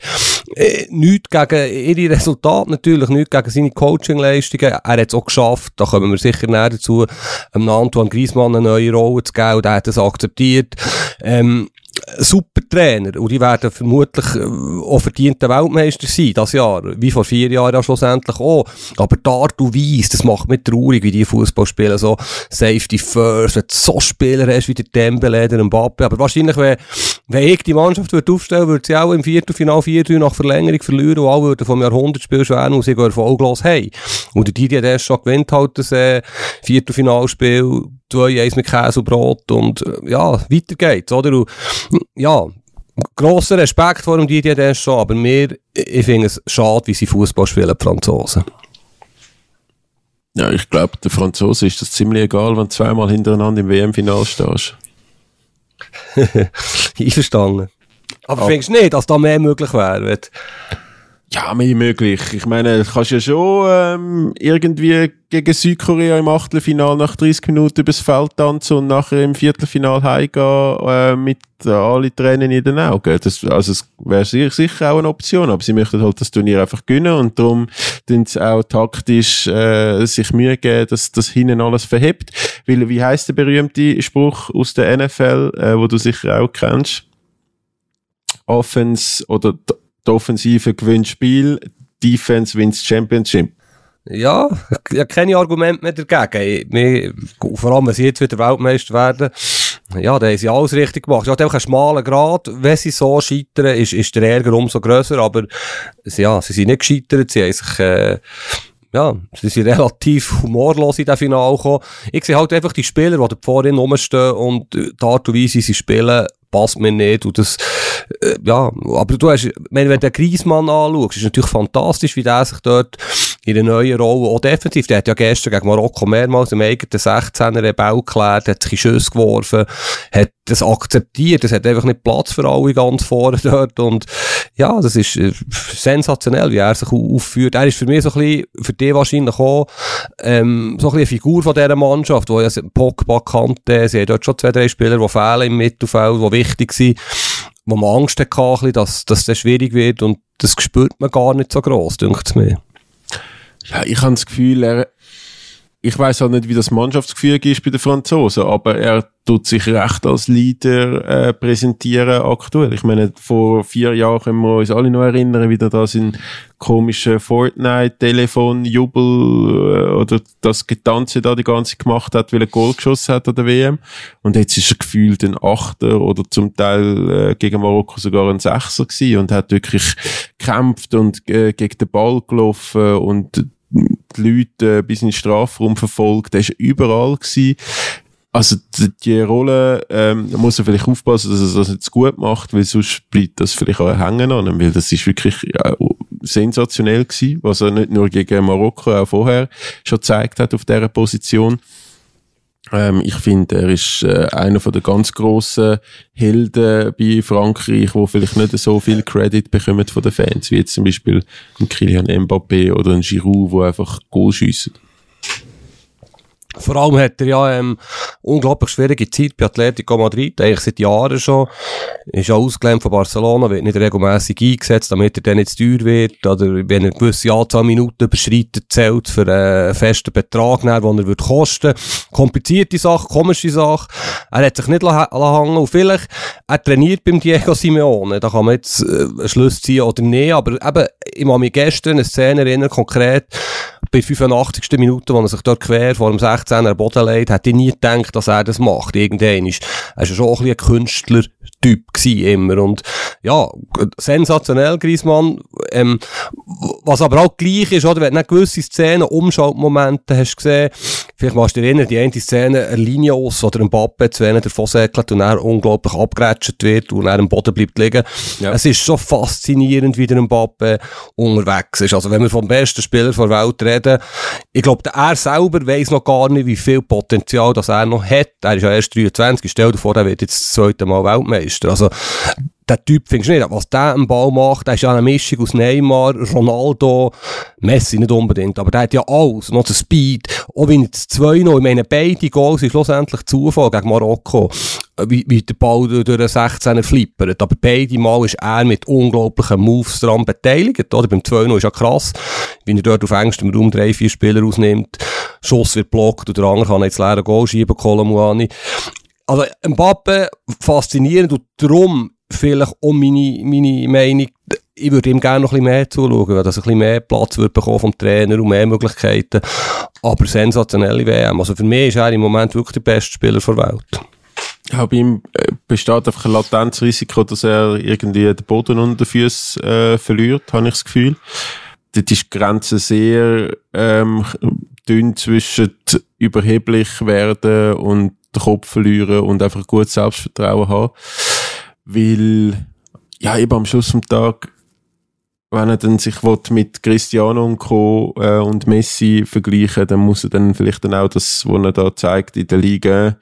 Äh, nichts gegen ihre Resultate natürlich, nichts gegen seine Coachingleistungen. Er hat es auch geschafft, da kommen wir sicher näher dazu, einem Antoine Griezmann eine neue Rolle zu geben und er hat das akzeptiert. Ähm, super Trainer und die werden vermutlich äh, auch verdiente Weltmeister sein, das Jahr, wie vor vier Jahren schlussendlich auch. Aber Art und Weise, das macht mich traurig, wie die Fußball spielen, so Safety First, wenn du so Spieler hast wie der Dembele, der Mbappe, aber wahrscheinlich, wenn, wenn ich die Mannschaft würde aufstellen würde, sie auch im Viertelfinal 4-3 nach Verlängerung verlieren und alle würden vom Jahrhundertspiel schweren und sie erfolglos hey. Und der Didier Deschamps gewinnt halt das äh, Viertelfinalspiel 2-1 mit Käse und Brot und äh, ja, weiter geht's, oder? Und, ja, grosser Respekt vor dem Didier Deschamps, aber mir, ich finde es schade, wie sie Fußball spielen, die Franzosen. Ja, ich glaube, der Franzose ist das ziemlich egal, wenn du zweimal hintereinander im WM-Final stehst. Einverstanden. Aber Ab findest du nicht, dass da mehr möglich wäre? Ja, mehr möglich. Ich meine, du kannst ja schon ähm, irgendwie gegen Südkorea im Achtelfinal nach 30 Minuten übers Feld tanzen und nachher im Viertelfinal heimgehen äh, mit äh, alle Tränen in den Augen. Das, also es wäre sicher auch eine Option, aber sie möchten halt das Turnier einfach gewinnen und darum tun sie auch taktisch äh, sich Mühe geben, dass das hinten alles verhebt. Weil, wie heißt der berühmte Spruch aus der NFL, äh, wo du sicher auch kennst? Offense oder die Offensive gewinnt Spiel, Defense wins Championship. Ja, ich habe keine Argumente mehr dagegen. Wir, vor allem, wenn sie jetzt wieder Weltmeister werden, ja, da haben sie alles richtig gemacht. Einfach einen schmalen Grad. Wenn sie so scheitern, ist, ist der Ärger umso grösser. Aber, ja, sie sind nicht gescheitert. Sie haben äh, ja, sie sind relativ humorlos in den Finale gekommen. Ich sehe halt einfach die Spieler, die da vorhin rumstehen und die Art und Weise, sie spielen, passt mir nicht. Und das, äh, ja, aber du hast, wenn, du den Griezmann anschaust, ist natürlich fantastisch, wie der sich dort in einer neuen Rolle, auch defensiv, der hat ja gestern gegen Marokko mehrmals im eigenen 16er Rebell geklärt, hat sich in Schüsse geworfen, hat das akzeptiert, es hat einfach nicht Platz für alle ganz vorne dort. Und ja, das ist äh, sensationell, wie er sich aufführt. Er ist für mich so ein bisschen, für die wahrscheinlich auch, ähm, so ein bisschen eine Figur von dieser Mannschaft, wo ja Pogba kannte, sie haben dort schon zwei, drei Spieler, die fehlen im Mittelfeld, die wichtig sind, wo man Angst hatte, dass, dass das schwierig wird. Und das spürt man gar nicht so gross, denkt mir. Ja, ich habe das Gefühl, er, ich weiß auch nicht, wie das Mannschaftsgefüge ist bei den Franzosen, aber er tut sich recht als Leader äh, präsentieren aktuell. Ich meine, vor vier Jahren können wir uns alle noch erinnern, wie er da sein komische Fortnite-Telefon-Jubel äh, oder das Getanze da die ganze gemacht hat, weil er Goal geschossen hat an der WM. Und jetzt ist er gefühlt ein Achter oder zum Teil äh, gegen Marokko sogar ein Sechser gewesen und hat wirklich gekämpft und äh, gegen den Ball gelaufen und die Leute bis in den Strafraum verfolgt. Der war überall. Gewesen. Also die, die Rolle ähm, da muss er vielleicht aufpassen, dass er das zu gut macht, weil sonst bleibt das vielleicht auch hängen an, weil das ist wirklich ja, sensationell gewesen, was er nicht nur gegen Marokko, auch vorher schon gezeigt hat auf dieser Position. Ähm, ich finde, er ist äh, einer von der ganz grossen Helden bei Frankreich, wo vielleicht nicht so viel Credit bekommen von den Fans, wie jetzt zum Beispiel ein Kylian Mbappé oder ein Giroud, wo einfach Goal schiessen. Vor allem hat er ja ähm, unglaublich schwierige Zeit bei Atletico Madrid, eigentlich seit Jahren schon. Ist auch ausgelernt von Barcelona, wird nicht regelmäßig eingesetzt, damit er dann nicht zu teuer wird. Oder wenn er eine gewisse Anzahl Minuten überschreitet, zählt für einen festen Betrag, den er wird kosten. Komplizierte Sache, komische Sache. Er hat sich nicht hängen und vielleicht, er trainiert beim Diego Simeone. Da kann man jetzt äh, Schluss ziehen oder nicht, aber eben, ich habe mich gestern eine Szene erinnern, konkret, bei 85. Minute, wo er sich dort quer vor dem 16er Boden legt, hätte ich nie gedacht, dass er das macht. Irgendwann ist, er ist schon ein, ein Künstler-Typ immer. Und, ja, sensationell, Griezmann. Ähm, was aber auch gleich ist, oder? Wenn du gewisse Szenen, Umschaltmomente hast gesehen, vielleicht machst du dir erinnern, die eine Szene, eine Linie aus oder ein Pappe, zu wenn er davon säckelt und er unglaublich abgerätscht wird und er am Boden bleibt liegen. Ja. Es ist so faszinierend, wie der Mbappe unterwegs ist. Also, wenn wir vom besten Spieler der Welt reden, ich glaube, er selber weiß noch gar nicht, wie viel Potenzial das er noch hat. Er ist ja erst 23, stell dir vor, er wird jetzt das zweite Mal Weltmeister. Also, der Typ findest du nicht. Was der am Ball macht, der ist ja eine Mischung aus Neymar, Ronaldo, Messi nicht unbedingt, aber der hat ja alles, noch den Speed, auch wenn jetzt zwei noch, ich meine, beide Goals sind schlussendlich Zufall gegen Marokko, wie, wie der Ball durch den 16er flippert, aber beide Mal ist er mit unglaublichen Moves daran beteiligt, oder? Beim 2 ist ja krass, wie er dort auf engstem Raum drei, vier Spieler ausnimmt, Schuss wird blockt und der andere kann jetzt leeren Goal schieben, Kolomuani. Also Mbappe faszinierend und darum vielleicht um meine, meine Meinung, ich würde ihm gerne noch ein bisschen mehr zuschauen, weil das ein bisschen mehr Platz wird bekommen vom Trainer und mehr Möglichkeiten. Aber sensationelle WM. Also für mich ist er im Moment wirklich der beste Spieler der Welt. Ja, bei ihm äh, besteht einfach ein Latenzrisiko, dass er irgendwie den Boden unter den Füßen äh, verliert, habe ich das Gefühl. Dort ist die Grenze sehr ähm, dünn zwischen überheblich werden und den Kopf verlieren und einfach gut Selbstvertrauen haben. Weil, ja, eben am Schluss vom Tag, wenn er dann sich mit Cristiano und Co. Äh, und Messi vergleichen, dann muss er dann vielleicht dann auch das, was er da zeigt in der Liga,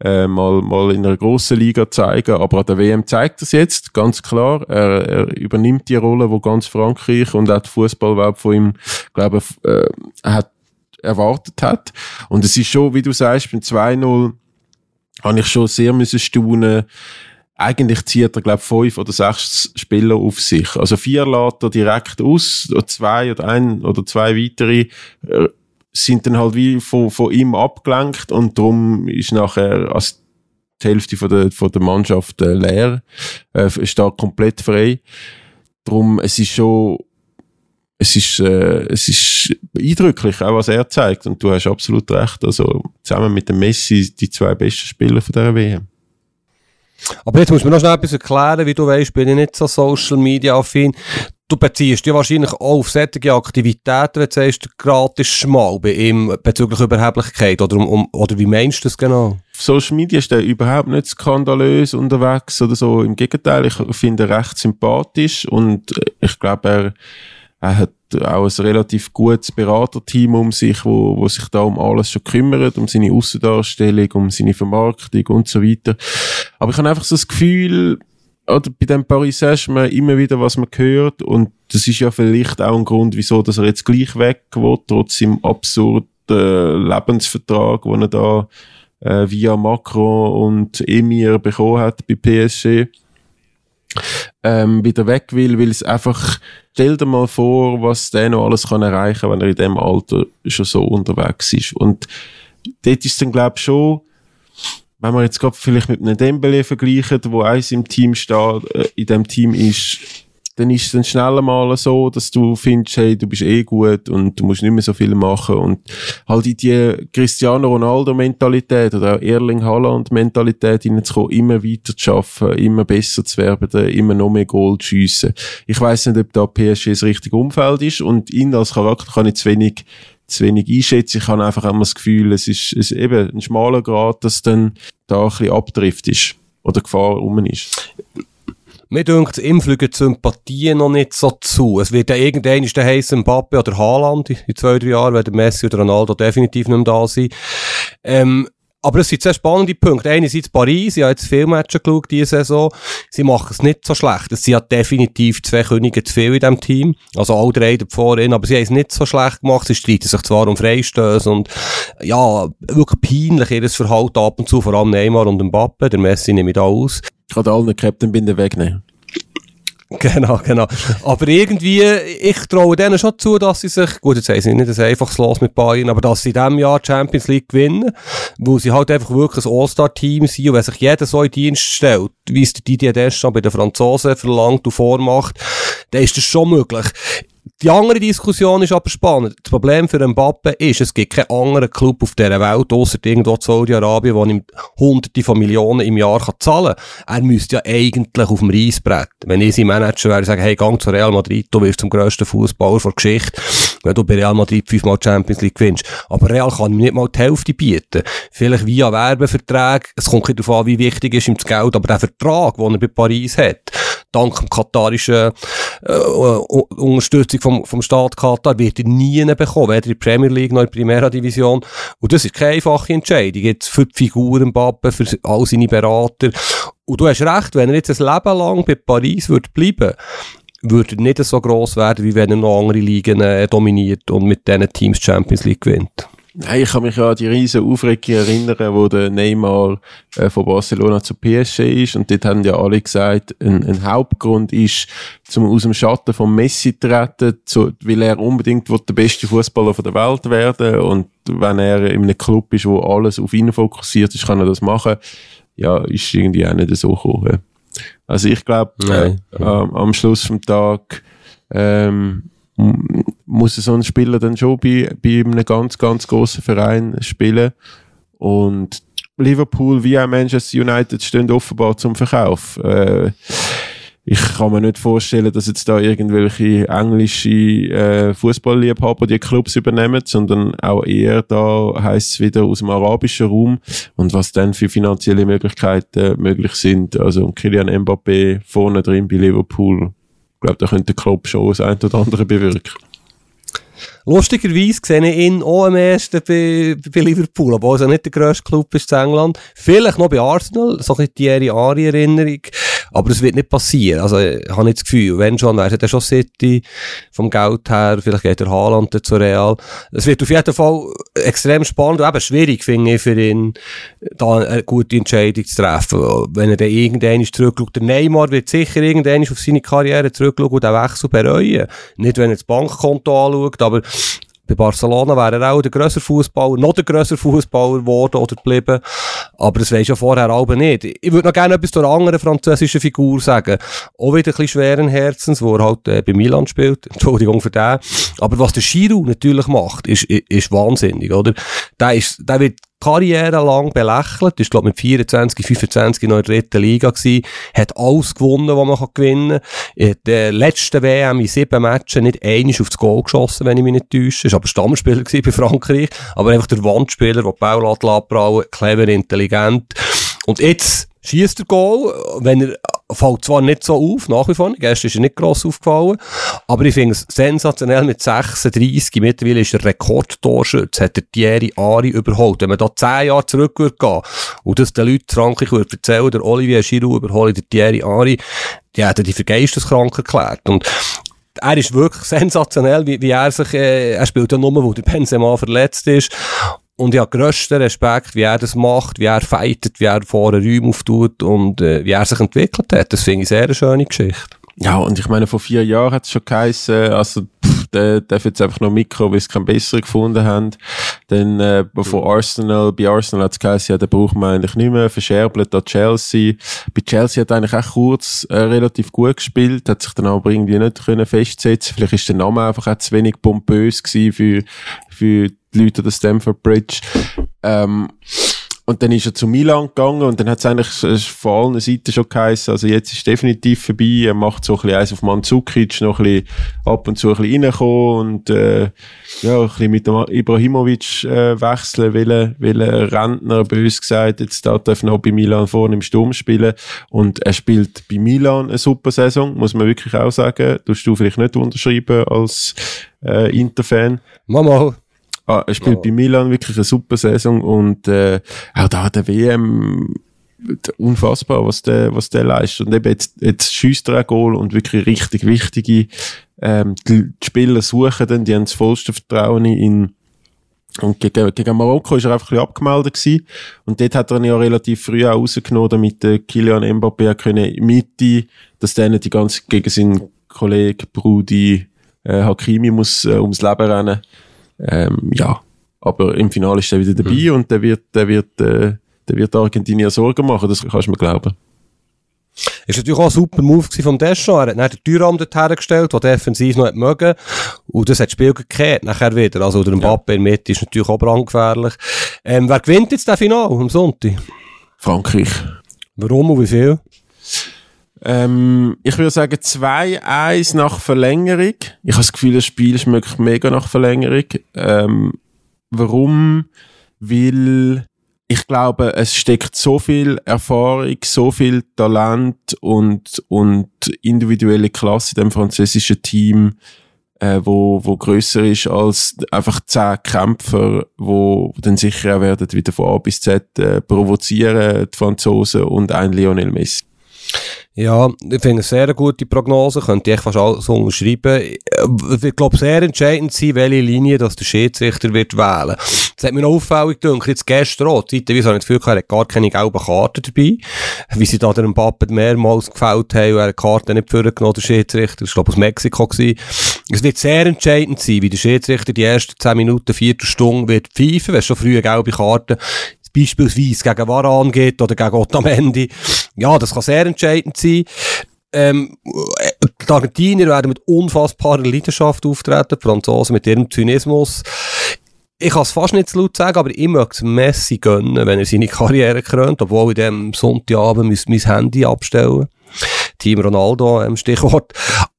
äh, mal, mal in einer grossen Liga zeigen. Aber an der WM zeigt es jetzt, ganz klar. Er, er übernimmt die Rolle, wo ganz Frankreich und auch die Fußballwelt von ihm, glaube äh, hat erwartet hat. Und es ist schon, wie du sagst, beim 2-0 habe ich schon sehr müssen staunen. Eigentlich zieht er, glaube fünf oder sechs Spieler auf sich. Also vier lädt er direkt aus, zwei oder ein oder zwei weitere äh, sind dann halt wie von, von ihm abgelenkt und darum ist nachher als die Hälfte von der, von der Mannschaft äh, leer, äh, ist da komplett frei. Darum, es ist schon es ist, äh, es ist eindrücklich, auch was er zeigt. Und du hast absolut recht. Also, zusammen mit dem Messi die zwei besten Spieler von dieser WM. Aber jetzt muss man noch schnell etwas erklären, wie du weißt, bin ich nicht so Social Media affin. Du beziehst ja wahrscheinlich auch auf solche Aktivitäten, wenn du sagst, gratis schmal bei ihm bezüglich Überheblichkeit. Oder, um, oder wie meinst du das genau? Auf Social Media ist er überhaupt nicht skandalös unterwegs oder so. Im Gegenteil, ich finde ihn recht sympathisch und ich glaube, er, er hat auch ein relativ gutes Beraterteam um sich, wo, wo sich da um alles schon kümmert, um seine Aussendarstellung, um seine Vermarktung und so weiter. Aber ich habe einfach so das Gefühl, oder bei dem Paris Saint-Germain immer wieder, was man hört, und das ist ja vielleicht auch ein Grund, wieso, dass er jetzt gleich weg will, trotz seinem absurden Lebensvertrag, den er da äh, via Macron und Emir bekommen hat bei PSG ähm, wieder weg will, weil es einfach, stell dir mal vor, was der noch alles kann erreichen, wenn er in dem Alter schon so unterwegs ist. Und dort ist dann, glaube ich, schon, wenn man jetzt gerade vielleicht mit einem Dembele vergleicht, wo eins im Team steht, äh, in dem Team ist, dann ist es dann schnell mal so, dass du findest, hey, du bist eh gut und du musst nicht mehr so viel machen und halt in die Cristiano Ronaldo Mentalität oder auch Erling Haaland Mentalität hineinzukommen, immer weiter zu schaffen, immer besser zu werden, immer noch mehr Gold zu schiessen. Ich weiss nicht, ob da PSG das richtige Umfeld ist und ihn als Charakter kann ich zu wenig zu wenig einschätzen. Ich habe einfach immer das Gefühl, es ist, es ist eben ein schmaler Grad, dass dann da ein bisschen abtrifft ist oder Gefahr rum ist. Mir denkt, ihm fliegen die Sympathien noch nicht so zu. Es wird ja irgendwann ist der heiße Mbappe oder Haaland in zwei, drei Jahren, wenn der Messi oder Ronaldo definitiv nicht mehr da sind. Ähm, aber es sind sehr spannende Punkte. Einerseits Paris, ich habe jetzt viele Matches geschaut diese Saison. Sie machen es nicht so schlecht. Es sind ja definitiv zwei Könige zu viel in diesem Team. Also alle drei vorhin. Aber sie haben es nicht so schlecht gemacht. Sie streiten sich zwar um Freistöße und, ja, wirklich peinlich ihres Verhalten ab und zu, vor allem Neymar und Mbappe. Der Messi nehme ich da aus. Ich kann allen Captain-Binden wegnehmen. Genau, genau. Aber irgendwie, ich traue denen schon zu, dass sie sich, gut, jetzt haben sie nicht ein einfaches Los mit Bayern, aber dass sie in diesem Jahr Champions League gewinnen, wo sie halt einfach wirklich ein All-Star-Team sind und wenn sich jeder so in Dienst stellt, wie es Didier Deschamps bei den Franzosen verlangt und vormacht, dann ist das schon möglich. Die andere Diskussion ist aber spannend. Das Problem für Mbappe ist, es gibt keinen anderen Club auf dieser Welt, außer irgendwo Saudi-Arabien, der ihm hunderte von Millionen im Jahr kann zahlen kann. Er müsste ja eigentlich auf dem Reisbrett. Wenn ich sein Manager wäre, sagen, hey, gang zu Real Madrid, du wirst zum grössten Fußballer der Geschichte, wenn du bei Real Madrid fünfmal Champions League gewinnst. Aber Real kann ihm nicht mal die Hälfte bieten. Vielleicht via Werbeverträge. Es kommt nicht darauf an, wie wichtig ist ihm das Geld, aber der Vertrag, den er bei Paris hat, dank dem katarischen äh, Unterstützung vom, vom Staat Katar wird er nie bekommen, weder in der Premier League noch in der Primera Division. Und das ist keine einfache Entscheidung. Jetzt für die Figuren Mbappe, für all seine Berater. Und du hast recht, wenn er jetzt ein Leben lang bei Paris wird bleiben würde er nicht so gross werden, wie wenn er noch andere Ligen äh, dominiert und mit diesen Teams Champions League gewinnt. Hey, ich kann mich an die riesen Aufregung erinnern, wo der Neymar äh, von Barcelona zu PSG ist und dort haben ja alle gesagt, ein, ein Hauptgrund ist, zum aus dem Schatten von Messi zu treten, zu, weil er unbedingt will, der beste Fußballer der Welt werden und wenn er in einem Club ist, wo alles auf ihn fokussiert ist, kann er das machen. Ja, ist irgendwie auch nicht so gekommen. Also ich glaube, äh, äh, am Schluss vom Tag ähm, muss so ein Spieler dann schon bei, bei einem ganz, ganz großen Verein spielen. Und Liverpool wie auch Manchester United stehen offenbar zum Verkauf. Äh, ich kann mir nicht vorstellen, dass jetzt da irgendwelche englische äh, Fußballliebhaber die Clubs übernehmen, sondern auch eher da heißt es wieder aus dem arabischen Raum und was dann für finanzielle Möglichkeiten möglich sind. Also Kylian Mbappé vorne drin bei Liverpool, glaube, da könnte der Club schon das ein oder andere bewirken. Lustigerweise sehe ich ihn auch am ersten bei, bei Liverpool, obwohl es ja nicht der grösste Club ist in England. Vielleicht noch bei Arsenal, so ein bisschen Thierry Ari-Erinnerung. Aber es wird nicht passieren. Also, ich habe nicht das Gefühl, wenn schon, wäre es schon City vom Geld her, vielleicht geht der Haaland zu Real. Es wird auf jeden Fall extrem spannend und eben schwierig, finde ich, für ihn, da eine gute Entscheidung zu treffen. Wenn er dann irgendwann zurückschaut, der Neymar wird sicher irgendwann auf seine Karriere zurückschauen und den Wechsel bereuen. Nicht, wenn er das Bankkonto anschaut, aber bei Barcelona wäre er auch der grösser Fußballer, noch der grösser Fußballer geworden oder geblieben. Aber das weisst ja vorher aber nicht. Ich würde noch gerne etwas zu einer anderen französischen Figur sagen. Auch wieder ein bisschen schweren Herzens, wo er halt äh, bei Milan spielt. Entschuldigung für den. Aber was der Giroud natürlich macht, ist, ist, ist wahnsinnig, oder? Der, ist, der wird Karriere lang belächelt, ist glaube mit 24, 25 in der dritten Liga gewesen, hat alles gewonnen, was man gewinnen kann. Hat der letzte WM in sieben Matches nicht einig aufs Goal geschossen, wenn ich mich nicht täusche. Ist aber Stammspieler bei Frankreich, aber einfach der Wandspieler, der Ball abbrauen, clever, intelligent. Und jetzt schießt der Goal, wenn er fällt zwar nicht so auf, nach wie vor, gestern ist er nicht gross aufgefallen, aber ich finde es sensationell mit 36, mittlerweile ist er Rekordtorschütze, hat der Thierry Ari überholt. Wenn man da 10 Jahre zurück würde gehen und das den Leuten Frankreich würde erzählen, der Olivier Giroud überholt der Thierry Ari, die hätten die für geisteskrank erklärt. Und er ist wirklich sensationell, wie, wie er sich, äh, er spielt ja nur, wo der Benzema verletzt ist und ich habe grössten Respekt, wie er das macht, wie er fightet, wie er vorne Räume auftut und äh, wie er sich entwickelt hat. Das finde ich sehr eine schöne Geschichte. Ja, und ich meine, vor vier Jahren hat es schon geheißen, also pff, der darf jetzt einfach noch Mikro, weil sie keinen besseren gefunden haben. Dann äh, von Arsenal, bei Arsenal hat es geheißen, ja, den braucht man eigentlich nicht mehr, verscherbelt an Chelsea. Bei Chelsea hat er eigentlich auch kurz äh, relativ gut gespielt, hat sich dann aber irgendwie nicht können festsetzen Vielleicht ist der Name einfach auch zu wenig pompös gewesen für, für die Leute an der Stamford Bridge. Ähm, und dann ist er zu Milan gegangen und dann hat es eigentlich von allen Seiten schon geheißen, also jetzt ist definitiv vorbei, er macht so ein bisschen eins auf Mandzukic, noch ein bisschen ab und zu ein bisschen reinkommen und äh, ja, ein bisschen mit dem Ibrahimovic äh, wechseln, weil, weil ein Rentner, bös gesagt, jetzt da darf noch bei Milan vorne im Sturm spielen und er spielt bei Milan eine super Saison, muss man wirklich auch sagen, tust du vielleicht nicht unterschreiben als äh, Interfan. Mama. Ah, er spielt ja. bei Milan wirklich eine super Saison und äh, auch da der WM unfassbar, was der, was der leistet. Und eben jetzt, jetzt schießt er ein Goal und wirklich richtig wichtige, ähm, die, die Spieler suchen dann, die haben das vollste Vertrauen in, und gegen, gegen Marokko ist er einfach ein bisschen abgemeldet gewesen. Und dort hat er ihn ja relativ früh auch rausgenommen, damit der Kilian Mbappé können Mitte, dass der nicht die ganze, gegen seinen Kollegen Brudi, äh, Hakimi muss äh, ums Leben rennen. Ähm, ja, aber im Finale ist er wieder dabei mhm. und der wird, der wird, äh, der wird Argentinier Sorgen machen, das kannst du mir glauben. Ist natürlich auch ein super Move von Deschamps. Er hat dann den Türraum dort hergestellt, der defensiv noch mögen. Und das hat das Spiel gekehrt nachher wieder. Also, der Mbappe ja. in der Mitte ist natürlich auch brandgefährlich. Ähm, wer gewinnt jetzt das Finale am Sonntag? Frankreich. Warum und wie viel? Ähm, ich würde sagen 2-1 nach Verlängerung. Ich habe das Gefühl, das Spiel schmeckt mega nach Verlängerung. Ähm, warum? Weil ich glaube, es steckt so viel Erfahrung, so viel Talent und, und individuelle Klasse in dem französischen Team, äh, wo, wo grösser ist als einfach zehn Kämpfer, wo dann sicher auch werden wieder von A bis Z äh, provozieren, die Franzosen und ein Lionel Messi. Ja, ich finde es sehr gute Prognose, könnte ich fast alles unterschreiben. Ich glaube, sehr entscheidend sein, welche Linie dass der Schiedsrichter wird wählen. Das hat mir noch auffällig gedacht, jetzt gestern auch, zeitweise habe ich das Gefühl, er hat gar keine gelben Karten dabei, wie sie da den Pappen mehrmals gefällt haben und er hat die Karte nicht vorgenommen, der Schiedsrichter, das war glaube aus Mexiko gewesen. Es wird sehr entscheidend sein, wie der Schiedsrichter die ersten 10 Minuten, Viertelstunde wird pfeifen, wenn schon früh gelbe Karten beispielsweise gegen Varan geht oder gegen Otamendi. Ja, das kann sehr entscheidend sein. Ähm, die Argentinier werden mit unfassbarer Leidenschaft auftreten, die Franzosen mit ihrem Zynismus. Ich kann es fast nicht zu laut sagen, aber ich möchte es Messi gönnen, wenn er seine Karriere krönt, obwohl ich dem Sonntagabend mein, mein Handy abstellen Team Ronaldo, ähm, Stichwort.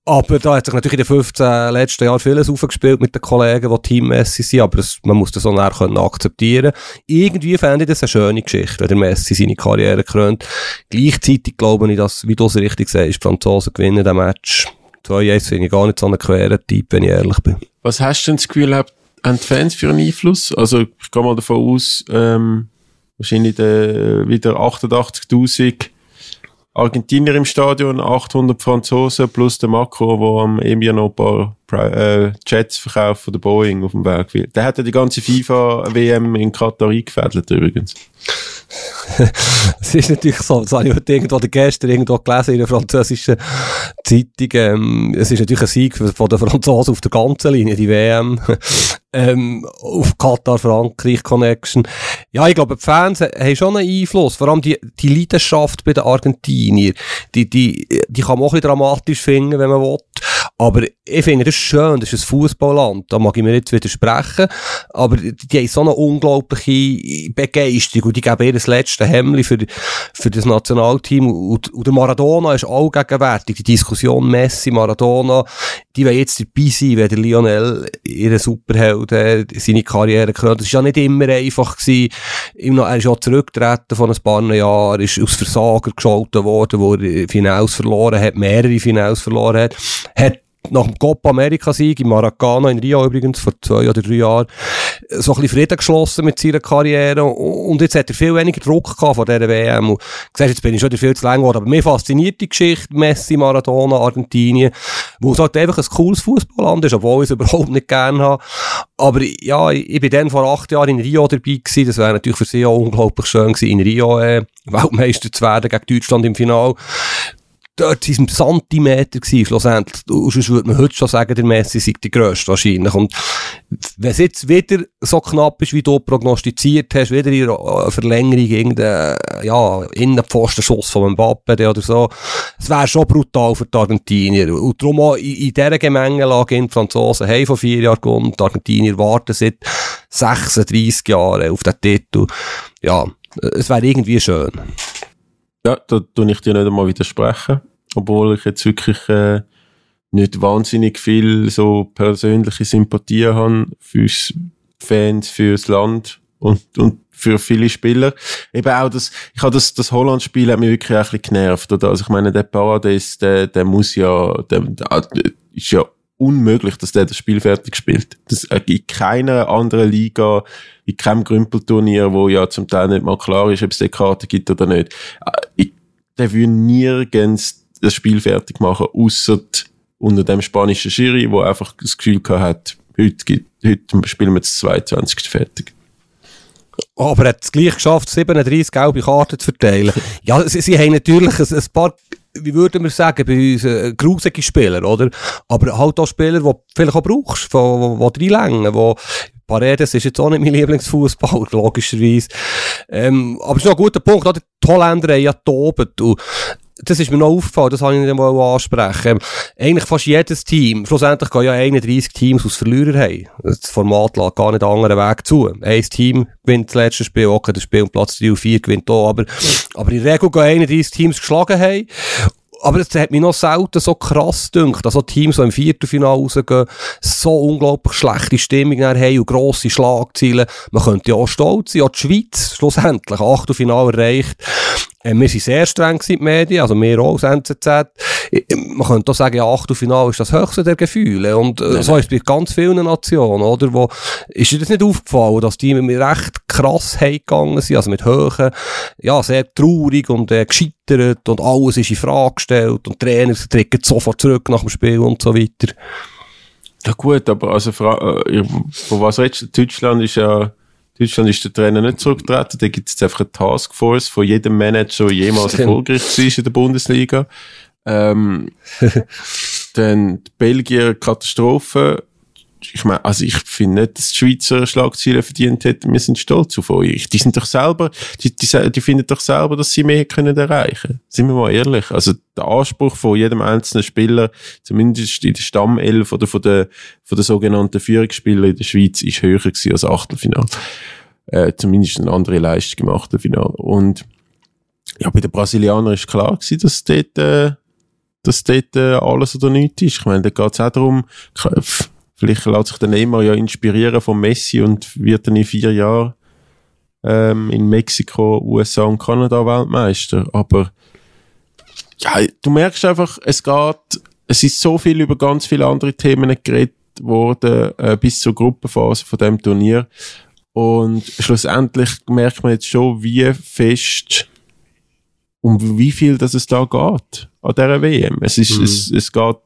Aber da hat sich natürlich in den 15 letzten Jahren vieles aufgespielt mit den Kollegen, die Team Messi sind, aber das, man muss das so näher können akzeptieren. Irgendwie fände ich das eine schöne Geschichte, wenn der Messi seine Karriere krönt. Gleichzeitig glaube ich, dass, wie du es richtig sagst, die Franzosen gewinnen den Match 2-1 finde ich gar nicht so einen queren Typ, wenn ich ehrlich bin. Was hast du denn das Gefühl, haben die Fans für einen Einfluss? Also, ich gehe mal davon aus, ähm, wahrscheinlich der, wieder 88.000 Argentinier im Stadion, 800 Franzosen plus der Makro, der am Emir noch ein paar äh, Jets verkauft von der Boeing auf dem will. Der hat ja die ganze FIFA-WM in Katar eingefädelt übrigens. es ist natürlich so, das habe ich heute irgendwo gestern irgendwo gelesen in der französischen Zeitung. Ähm, es ist natürlich ein Sieg von den Franzosen auf der ganzen Linie, die WM. ähm, auf Katar-Frankreich-Connection. Ja, ich glaube, die Fans haben schon einen Einfluss. Vor allem die, die Leidenschaft bei den Argentiniern. Die, die, die kann man auch ein bisschen dramatisch finden, wenn man will. Aber ich finde, das schön, das ist ein Fußballland, da mag ich mir jetzt widersprechen, aber die, die haben so eine unglaubliche Begeisterung und die geben ihr das letzte Hemmli für, für das Nationalteam und, und der Maradona ist auch gegenwärtig, die Diskussion Messi, Maradona, die wollen jetzt dabei sein, wenn der Lionel ihre Superheld äh, seine Karriere krönt. Das war ja nicht immer einfach gewesen. Er ist ja zurückgetreten von ein paar Jahren, ist aus Versager geschaltet worden, wo er Finals verloren hat, mehrere Finals verloren hat, hat nach dem Copa America-Sieg in Maracana in Rio übrigens vor zwei oder drei Jahren so ein bisschen Frieden geschlossen mit seiner Karriere. Und jetzt hat er viel weniger Druck gehabt von dieser WM und siehst, jetzt bin ich schon viel zu lang geworden, aber mir fasziniert die Geschichte Messi, Maradona, Argentinien, wo es halt einfach ein cooles Fußballland ist, obwohl ich es überhaupt nicht gerne habe, aber ja, ich, ich bin dann vor acht Jahren in Rio dabei gewesen, das wäre natürlich für sie auch unglaublich schön gewesen, in Rio äh, Weltmeister zu werden gegen Deutschland im Finale dort waren es Zentimeter gewesen, schlussendlich. Und sonst würde man heute schon sagen, der Messi sei die grösste wahrscheinlich. Und wenn es jetzt wieder so knapp ist, wie du prognostiziert hast, wieder in einer Verlängerung irgendein, ja, Innenpfostenschuss von Mbappe oder so, es wäre schon brutal für die Argentinier. Und darum auch in, in dieser Gemengelage die Franzosen haben vor vier Jahren gewonnen, die Argentinier warten seit 36 Jahren auf den Titel. Ja, es wäre irgendwie schön. Ja, da tue ich dir nicht einmal widersprechen. Obwohl ich jetzt wirklich äh, nicht wahnsinnig viel so persönliche Sympathie habe fürs Fans, fürs Land und, und für viele Spieler. Eben auch das, ich habe das, das Holland-Spiel hat mich wirklich ein bisschen genervt, oder? Also ich meine, der Parades, der, der muss ja, der, der ist ja unmöglich, dass der das Spiel fertig spielt. Das, äh, in keiner anderen Liga, in keinem Grümpelturnier, wo ja zum Teil nicht mal klar ist, ob es die Karte gibt oder nicht. Äh, der will nirgends das Spiel fertig machen, außer unter dem spanischen Schiri, wo einfach das Gefühl hat, heute, gibt, heute spielen wir das 22. fertig. Aber er hat es gleich geschafft, 37 gelbe Karten zu verteilen. Ja, sie, sie haben natürlich ein, ein paar wie würden wir sagen, bei uns äh, grusige Spieler, oder? Aber halt auch Spieler, die vielleicht auch brauchst, die, reinlängen, die Paredes ist jetzt auch nicht mein Lieblingsfußball, logischerweise. Ähm, aber es ist noch ein guter Punkt, oder? Die Holländer haben ja tobt und das ist mir noch aufgefallen, das habe ich nicht mal ansprechen. Eigentlich fast jedes Team, schlussendlich gehen ja 31 Teams aus Verlierer haben. Das Format lässt gar nicht anderen Weg zu. Ein Team gewinnt das letzte Spiel, okay, das Spiel um Platz 3 und 4 gewinnt auch, aber, aber in der Regel gehen 31 Teams geschlagen haben. Aber es hat mich noch selten so krass gedacht, dass so Teams, die im Viertelfinale rausgehen, so unglaublich schlechte Stimmung haben und grosse Schlagziele. Man könnte ja auch stolz sein, auch die Schweiz schlussendlich Achtelfinale erreicht. Äh, wir sind sehr streng mit Medien, also wir auch als NZZ. Man könnte auch sagen, ja, Achtelfinale ist das höchste der Gefühle. Und äh, so ist es bei ganz vielen Nationen, oder? Wo, ist dir das nicht aufgefallen, dass die mit recht krass heimgegangen sind, also mit Höhen, ja, sehr traurig und äh, gescheitert und alles ist in Frage gestellt und Trainer treten sofort zurück nach dem Spiel und so weiter. Ja gut, aber also, äh, von was redest du? Deutschland ist ja Deutschland ist der Trainer nicht zurückgetreten. Da gibt es einfach eine Taskforce von jedem Manager, der jemals erfolgreich war in der Bundesliga. Ähm, dann die Belgier Katastrophe ich meine, also ich finde nicht, dass die Schweizer Schlagzeilen verdient hätten. Wir sind stolz auf euch. Die sind doch selber, die, die, die finden doch selber, dass sie mehr können erreichen. Sind wir mal ehrlich. Also der Anspruch von jedem einzelnen Spieler, zumindest in der Stammelf oder von der, von der sogenannten Führungsspieler in der Schweiz, ist höher gewesen als Achtelfinale. Äh, zumindest eine andere Leistung im Achtelfinale. Und ja, bei den Brasilianern ist klar gewesen, dass dort, äh, dass dort äh, alles oder nichts ist. Ich meine, da geht es auch darum, Vielleicht lässt sich der Neymar ja inspirieren von Messi und wird dann in vier Jahren ähm, in Mexiko, USA und Kanada Weltmeister. Aber ja, du merkst einfach, es geht, es ist so viel über ganz viele andere Themen geredet worden, äh, bis zur Gruppenphase von dem Turnier. Und schlussendlich merkt man jetzt schon, wie fest um wie viel dass es da geht an dieser WM. Es, ist, mhm. es, es geht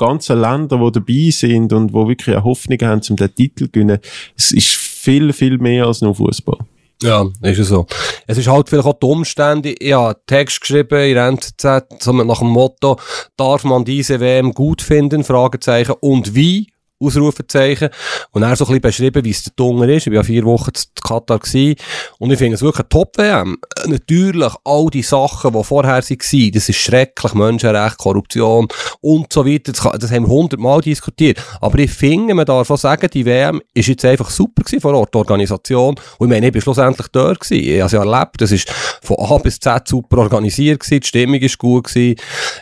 ganzen Länder, die dabei sind und wo wirklich eine Hoffnung haben, um den Titel zu gewinnen. Es ist viel, viel mehr als nur Fußball. Ja, ist es so. Es ist halt vielleicht auch die Umstände. Ich habe Text geschrieben in NZZ, so nach dem Motto, darf man diese WM gut finden? Fragezeichen. Und wie? Ausrufezeichen. Und er so ein bisschen beschrieben, wie es der Tunger ist. Ich war ja vier Wochen zu Katar gewesen. Und ich finde es wirklich eine Top-WM. Natürlich, all die Sachen, die vorher waren, das ist schrecklich. Menschenrecht, Korruption und so weiter. Das, das haben wir hundertmal diskutiert. Aber ich finde, man darf auch sagen, die WM ist jetzt einfach super gewesen vor Ort, die Organisation. Und ich meine, ich bin schlussendlich dort gewesen. Ich habe es ja erlebt. Das ist von A bis Z super organisiert gewesen. Die Stimmung ist gut gewesen.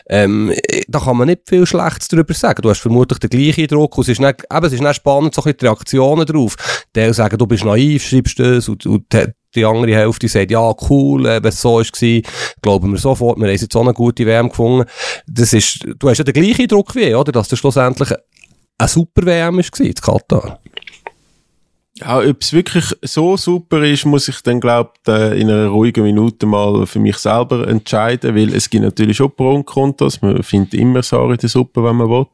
Ähm, da kann man nicht viel Schlechtes darüber sagen. Du hast vermutlich den gleichen Eindruck. Und es ist dann, eben, es ist dann spannend, so ein die Reaktionen drauf. Die sagen, du bist naiv, schreibst das, und, und die andere Hälfte sagt, ja, cool, äh, wenn es so war, glauben wir sofort, wir haben jetzt so eine gute WM gefunden. Das ist, du hast ja den gleichen Druck wie, oder? Dass das schlussendlich eine super WM war, in Katar. Ja, ob es wirklich so super ist, muss ich dann, glaube in einer ruhigen Minute mal für mich selber entscheiden, weil es gibt natürlich auch Pro und Kontras. Man findet immer Sachen in der Suppe, wenn man will.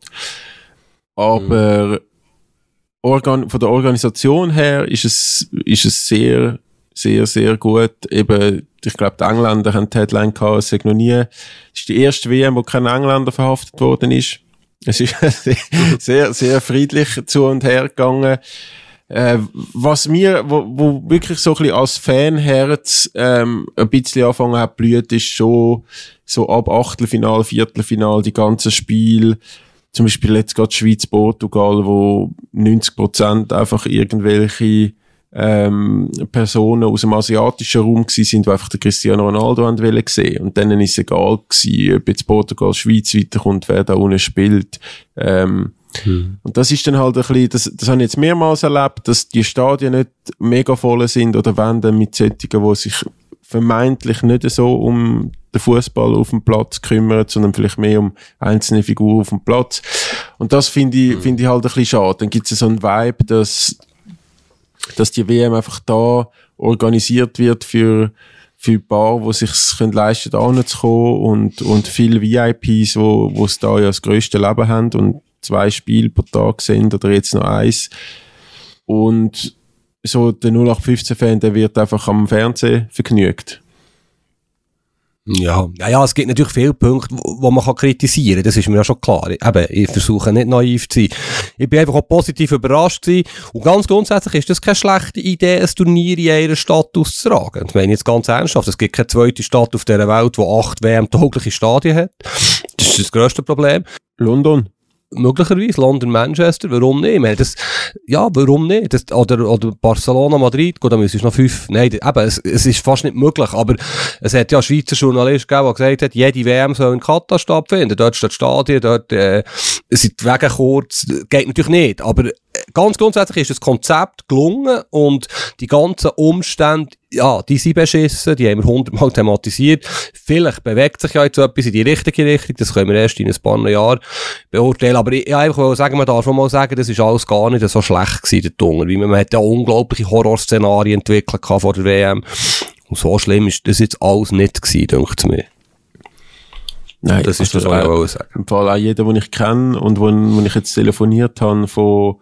Aber mhm. Organ von der Organisation her ist es, ist es sehr, sehr, sehr gut. Eben, ich glaube, die Engländer haben die Headline gehabt, es noch nie, es ist die erste WM, wo kein Engländer verhaftet worden ist. Es ist sehr, sehr friedlich zu und her gegangen. Äh, was mir, wo, wo wirklich so ein bisschen als Fanherz ähm, ein bisschen anfangen hat blüht, ist schon so ab Achtelfinal, Viertelfinal, die ganzen Spiele zum Beispiel jetzt gerade Schweiz-Portugal, wo 90 Prozent einfach irgendwelche ähm, Personen aus dem asiatischen Raum gewesen sind, die einfach den Cristiano Ronaldo wollen sehen. Und denen ist egal gewesen, ob jetzt Portugal, Schweiz weiterkommt, wer da unten spielt. Ähm, hm. Und das ist dann halt ein bisschen, das, das habe ich jetzt mehrmals erlebt, dass die Stadien nicht mega voll sind oder wenn dann mit solchen, die sich vermeintlich nicht so um den Fußball auf dem Platz kümmern, sondern vielleicht mehr um einzelne Figuren auf dem Platz. Und das finde ich, mhm. finde ich halt ein bisschen schade. Dann gibt es so einen Vibe, dass, dass die WM einfach da organisiert wird für, für ein paar, die sich leisten können, da zu kommen und, und viele VIPs, wo, wo es da ja das grösste Leben haben und zwei Spiele pro Tag sind oder jetzt noch eins. Und so der 0815-Fan, der wird einfach am Fernsehen vergnügt. Ja, ja, ja, es gibt natürlich viele Punkte, wo man kann kritisieren kann. Das ist mir ja schon klar. Eben, ich versuche nicht naiv zu sein. Ich bin einfach auch positiv überrascht gewesen. Und ganz grundsätzlich ist das keine schlechte Idee, ein Turnier in einer Stadt auszutragen. Ich meine jetzt ganz ernsthaft, es gibt keine zweite Stadt auf dieser Welt, die acht WM-taugliche Stadien hat. Das ist das grösste Problem. London möglicherweise London, Manchester, warum nicht? Ich meine, das, ja, warum nicht? Das, oder, oder Barcelona, Madrid, gut, da müsstest du noch fünf, nein, eben, es, es ist fast nicht möglich, aber es hat ja Schweizer Journalist gegeben, der gesagt hat, jede WM soll in Katar stattfinden, dort steht Stadien, dort, äh, sind die Wege kurz, geht natürlich nicht, aber ganz grundsätzlich ist das Konzept gelungen und die ganzen Umstände, ja, die sind beschissen, die haben wir hundertmal thematisiert. Vielleicht bewegt sich ja jetzt etwas in die richtige Richtung, das können wir erst in ein paar Jahren beurteilen. Aber ich, ich einfach sagen, man darf mal sagen, das ist alles gar nicht so schlecht gewesen, der Tunger, weil man hat ja unglaubliche Horrorszenarien entwickelt vor der WM. Und so schlimm ist das jetzt alles nicht gewesen, denkt mir. Nein, das ist also, das, was ich sagen. Im Fall auch jeder, den ich kenne und wo, wo ich jetzt telefoniert habe von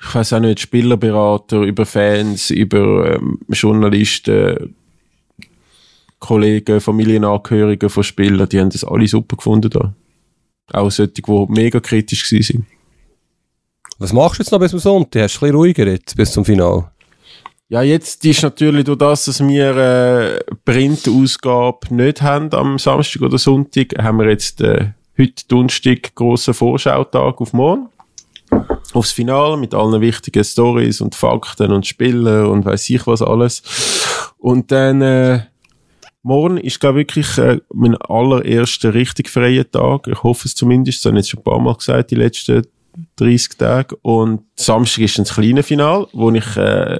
ich weiß auch nicht, Spielerberater, über Fans, über ähm, Journalisten, Kollegen, Familienangehörige von Spielern, die haben das alle super gefunden da. Auch solche, die mega kritisch waren. Was machst du jetzt noch bis zum Sonntag? Hast du ein bisschen ruhiger jetzt, bis zum Final? Ja, jetzt ist natürlich durch das, dass wir äh, Printausgabe nicht haben am Samstag oder Sonntag, haben wir jetzt äh, heute Donnerstag grossen Vorschautag auf morgen aufs Finale mit allen wichtigen Stories und Fakten und Spielen und weiß ich was alles. Und dann äh, morgen ist glaube wirklich äh, mein allererster richtig freier Tag. Ich hoffe es zumindest. Das habe jetzt schon ein paar Mal gesagt die letzten 30 Tage. Und Samstag ist ein kleines Final, wo ich äh,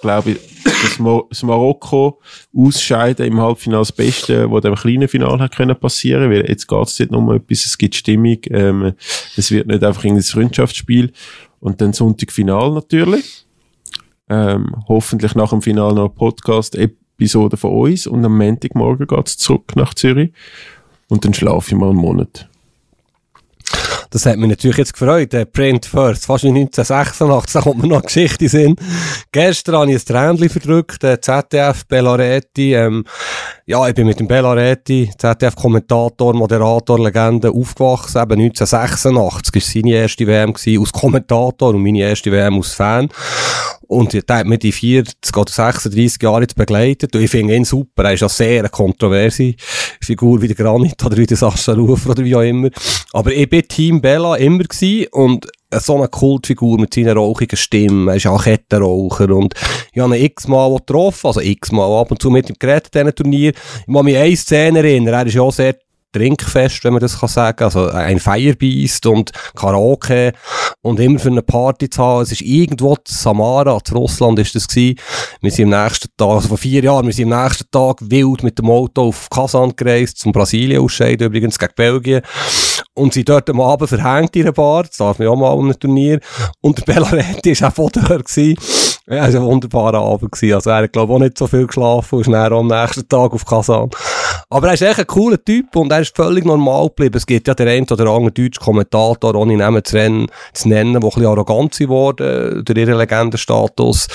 glaube ich, das, Mo das Marokko ausscheiden im Halbfinale das Beste, was dem kleinen Finale hat können passieren, weil jetzt geht es nicht nur um etwas, es gibt Stimmung, ähm, es wird nicht einfach irgendein Freundschaftsspiel und dann Sonntag Final natürlich. Ähm, hoffentlich nach dem Finale noch Podcast-Episode von uns und am Montagmorgen geht es zurück nach Zürich und dann schlafe ich mal einen Monat. Das hat mich natürlich jetzt gefreut. Der Print First, fast wie 1986, da kommt mir noch Geschichte in. Gestern habe ich ein Tränchen verdrückt, der ZDF Bellaretti. Ähm, ja, ich bin mit dem Bellaretti, ZDF-Kommentator, Moderator, Legende, aufgewachsen. Eben 1986 war seine erste WM gewesen, als Kommentator und meine erste WM als Fan. Und der hat mir die 40 oder 36 Jahre jetzt begleitet. Und ich finde ihn super. Er ist ja sehr eine kontroverse Figur, wie der Granit oder wie der Sascha Rufer oder wie auch immer. Aber ich bin Team Bella immer gewesen und so eine Kultfigur mit seiner rauchigen Stimme. Er ist auch Kettenraucher und ich habe ihn x-mal getroffen, also x-mal ab und zu mit ihm geredet in diesem Turnier. Ich muss mich eine Szene erinnern. Er ist ja auch sehr Trinkfest, wenn man das kann sagen. Also ein Firebeast und Karaoke und immer für eine Party zu haben. Es ist irgendwo in Samara, in Russland ist das gewesen. Wir sind am nächsten Tag, also vor vier Jahren, wir sind am nächsten Tag wild mit dem Auto auf Kasan gereist, zum Brasilien ausscheiden, übrigens gegen Belgien. Und sie dort am Abend verhängt in einer Bar, das darf man ja mal um ein Turnier. Und der Bellaretti war auch von dort gewesen. Ja, es war ein wunderbarer Abend gewesen. Also er hat, glaube ich, auch nicht so viel geschlafen und ist dann am nächsten Tag auf Kasan. Aber er ist echt ein cooler Typ und er ist völlig normal geblieben. Es gibt ja der ein oder andere deutsche Kommentator, ohne Namen zu, rennen, zu nennen, der ein bisschen arrogant geworden durch ihren Legendenstatus.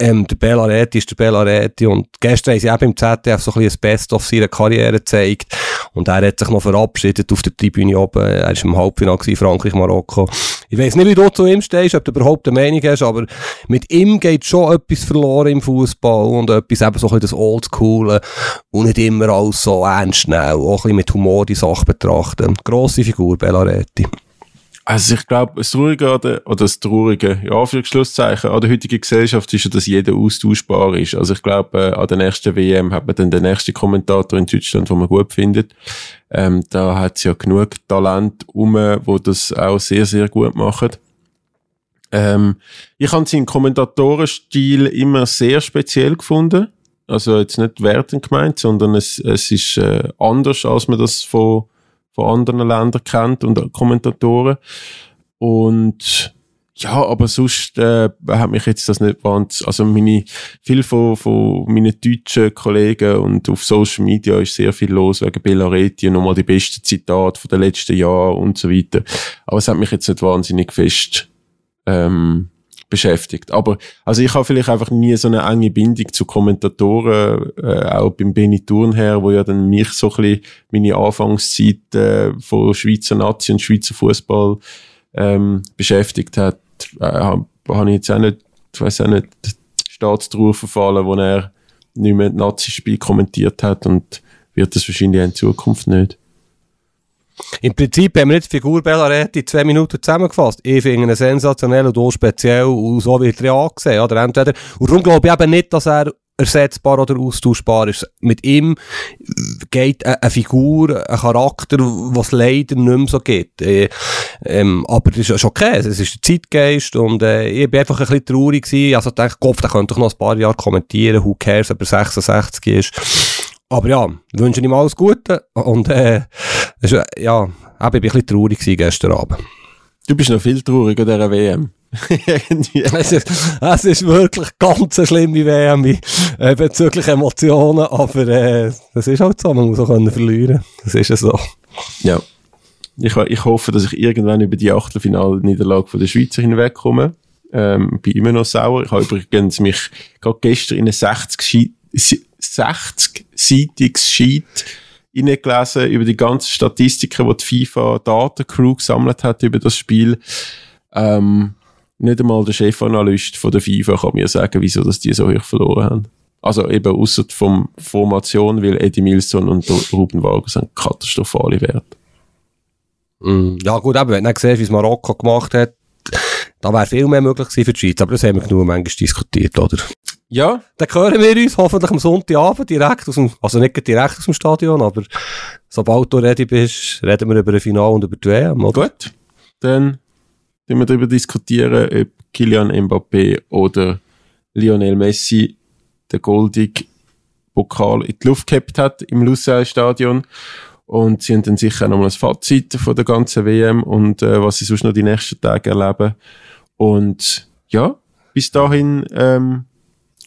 Ähm, der Bellaretti ist der Bellaretti und gestern haben sie eben im ZDF so ein bisschen das Best of seiner Karriere gezeigt und er hat sich noch verabschiedet auf der Tribüne oben. Er war im Halbfinale gewesen, Frankreich, Marokko. Ich weiss nicht, wie du zu ihm stehst, ob du überhaupt eine Meinung hast, aber mit ihm geht schon etwas verloren im Fußball und etwas eben so ein bisschen das Oldschool und nicht immer alles so ernst nehmen, auch ein bisschen mit Humor die Sache betrachten. Grosse Figur, Bellaretti. Also ich glaube, das Traurige oder, oder das Traurige, ja, für Schlusszeichen an der heutigen Gesellschaft ist ja, dass jeder austauschbar ist. Also ich glaube, äh, an der nächsten WM hat man dann den nächsten Kommentator in Deutschland, den man gut findet. Ähm, da hat es ja genug Talent um, wo das auch sehr, sehr gut machen. Ähm, ich habe seinen Kommentatorenstil immer sehr speziell gefunden. Also jetzt nicht wertend gemeint, sondern es, es ist äh, anders, als man das von von anderen Ländern kennt und Kommentatoren. Und ja, aber sonst äh, hat mich jetzt das nicht wahnsinnig, also meine, viel von, von meinen deutschen Kollegen und auf Social Media ist sehr viel los wegen Bellaretti nochmal die besten Zitate von den letzten Jahren und so weiter. Aber es hat mich jetzt nicht wahnsinnig fest ähm, beschäftigt. Aber also ich habe vielleicht einfach nie so eine enge Bindung zu Kommentatoren, äh, auch beim Benny Thurnherr, wo ja dann mich so ein bisschen meine Anfangszeit äh, von Schweizer Nazi und Schweizer Fußball ähm, beschäftigt hat, äh, habe hab ich jetzt auch nicht, ich weiß auch nicht, Staatstruhe verfallen, wo er nicht mehr Nazi-Spiel kommentiert hat und wird das wahrscheinlich in Zukunft nicht. Im Prinzip haben wir jetzt die Figur Bellaretti in zwei Minuten zusammengefasst. Ich finde ihn sensationell und auch speziell und so wird er angesehen. Oder entweder, und darum glaube ich eben nicht, dass er ersetzbar oder austauschbar ist. Mit ihm geht eine, Figur, ein Charakter, was leider nicht mehr so geht. Äh, ähm, aber das ist okay, es ist der Zeitgeist und äh, ich bin einfach ein bisschen traurig gewesen. Also ich dachte, Kopf, der könnte doch noch ein paar Jahre kommentieren, who cares, ob er 66 ist. Aber ja, wünsche ihm alles Gute und äh, ist, ja, ich war ein bisschen traurig gestern Abend. Du bist noch viel trauriger dieser WM. es, ist, es ist wirklich ganz eine schlimme WM äh, bezüglich Emotionen, aber äh, das ist halt so, man muss auch können verlieren. Das ist ja so. Ja. Ich, ich hoffe, dass ich irgendwann über die Achtelfinalniederlage von der Schweizer hinwegkomme. Ähm, bin immer noch sauer. Ich habe übrigens mich gerade gestern in eine 60 60-seitiges Sheet gelesen über die ganzen Statistiken, die die FIFA Datencrew gesammelt hat über das Spiel. Ähm, nicht einmal der Chefanalyst von der FIFA kann mir sagen, wieso dass die so hoch verloren haben. Also eben außer vom Formation, weil Eddie Milson und Ruben Wager sind katastrophale Werte. Mm, ja gut, aber wenn du gesehen wie es Marokko gemacht hat, da wäre viel mehr möglich gewesen für die Schweiz, aber das haben wir genug manchmal diskutiert, oder? Ja. Dann hören wir uns hoffentlich am Sonntagabend direkt aus dem, also nicht direkt aus dem Stadion, aber sobald du ready bist, reden wir über ein Finale und über die WM, oder? Gut. Dann werden wir darüber diskutieren, ob Kilian Mbappé oder Lionel Messi den goldigen Pokal in die Luft gehabt hat im Lusail-Stadion. Und sie haben dann sicher nochmal das Fazit von der ganzen WM und äh, was sie sonst noch die nächsten Tage erleben. Und ja, bis dahin ähm,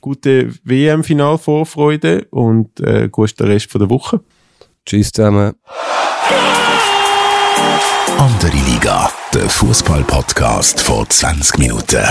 gute WM-Final-Vorfreude und äh, guten Rest von der Woche. Tschüss zusammen. Andere Liga, der Fußball-Podcast vor 20 Minuten.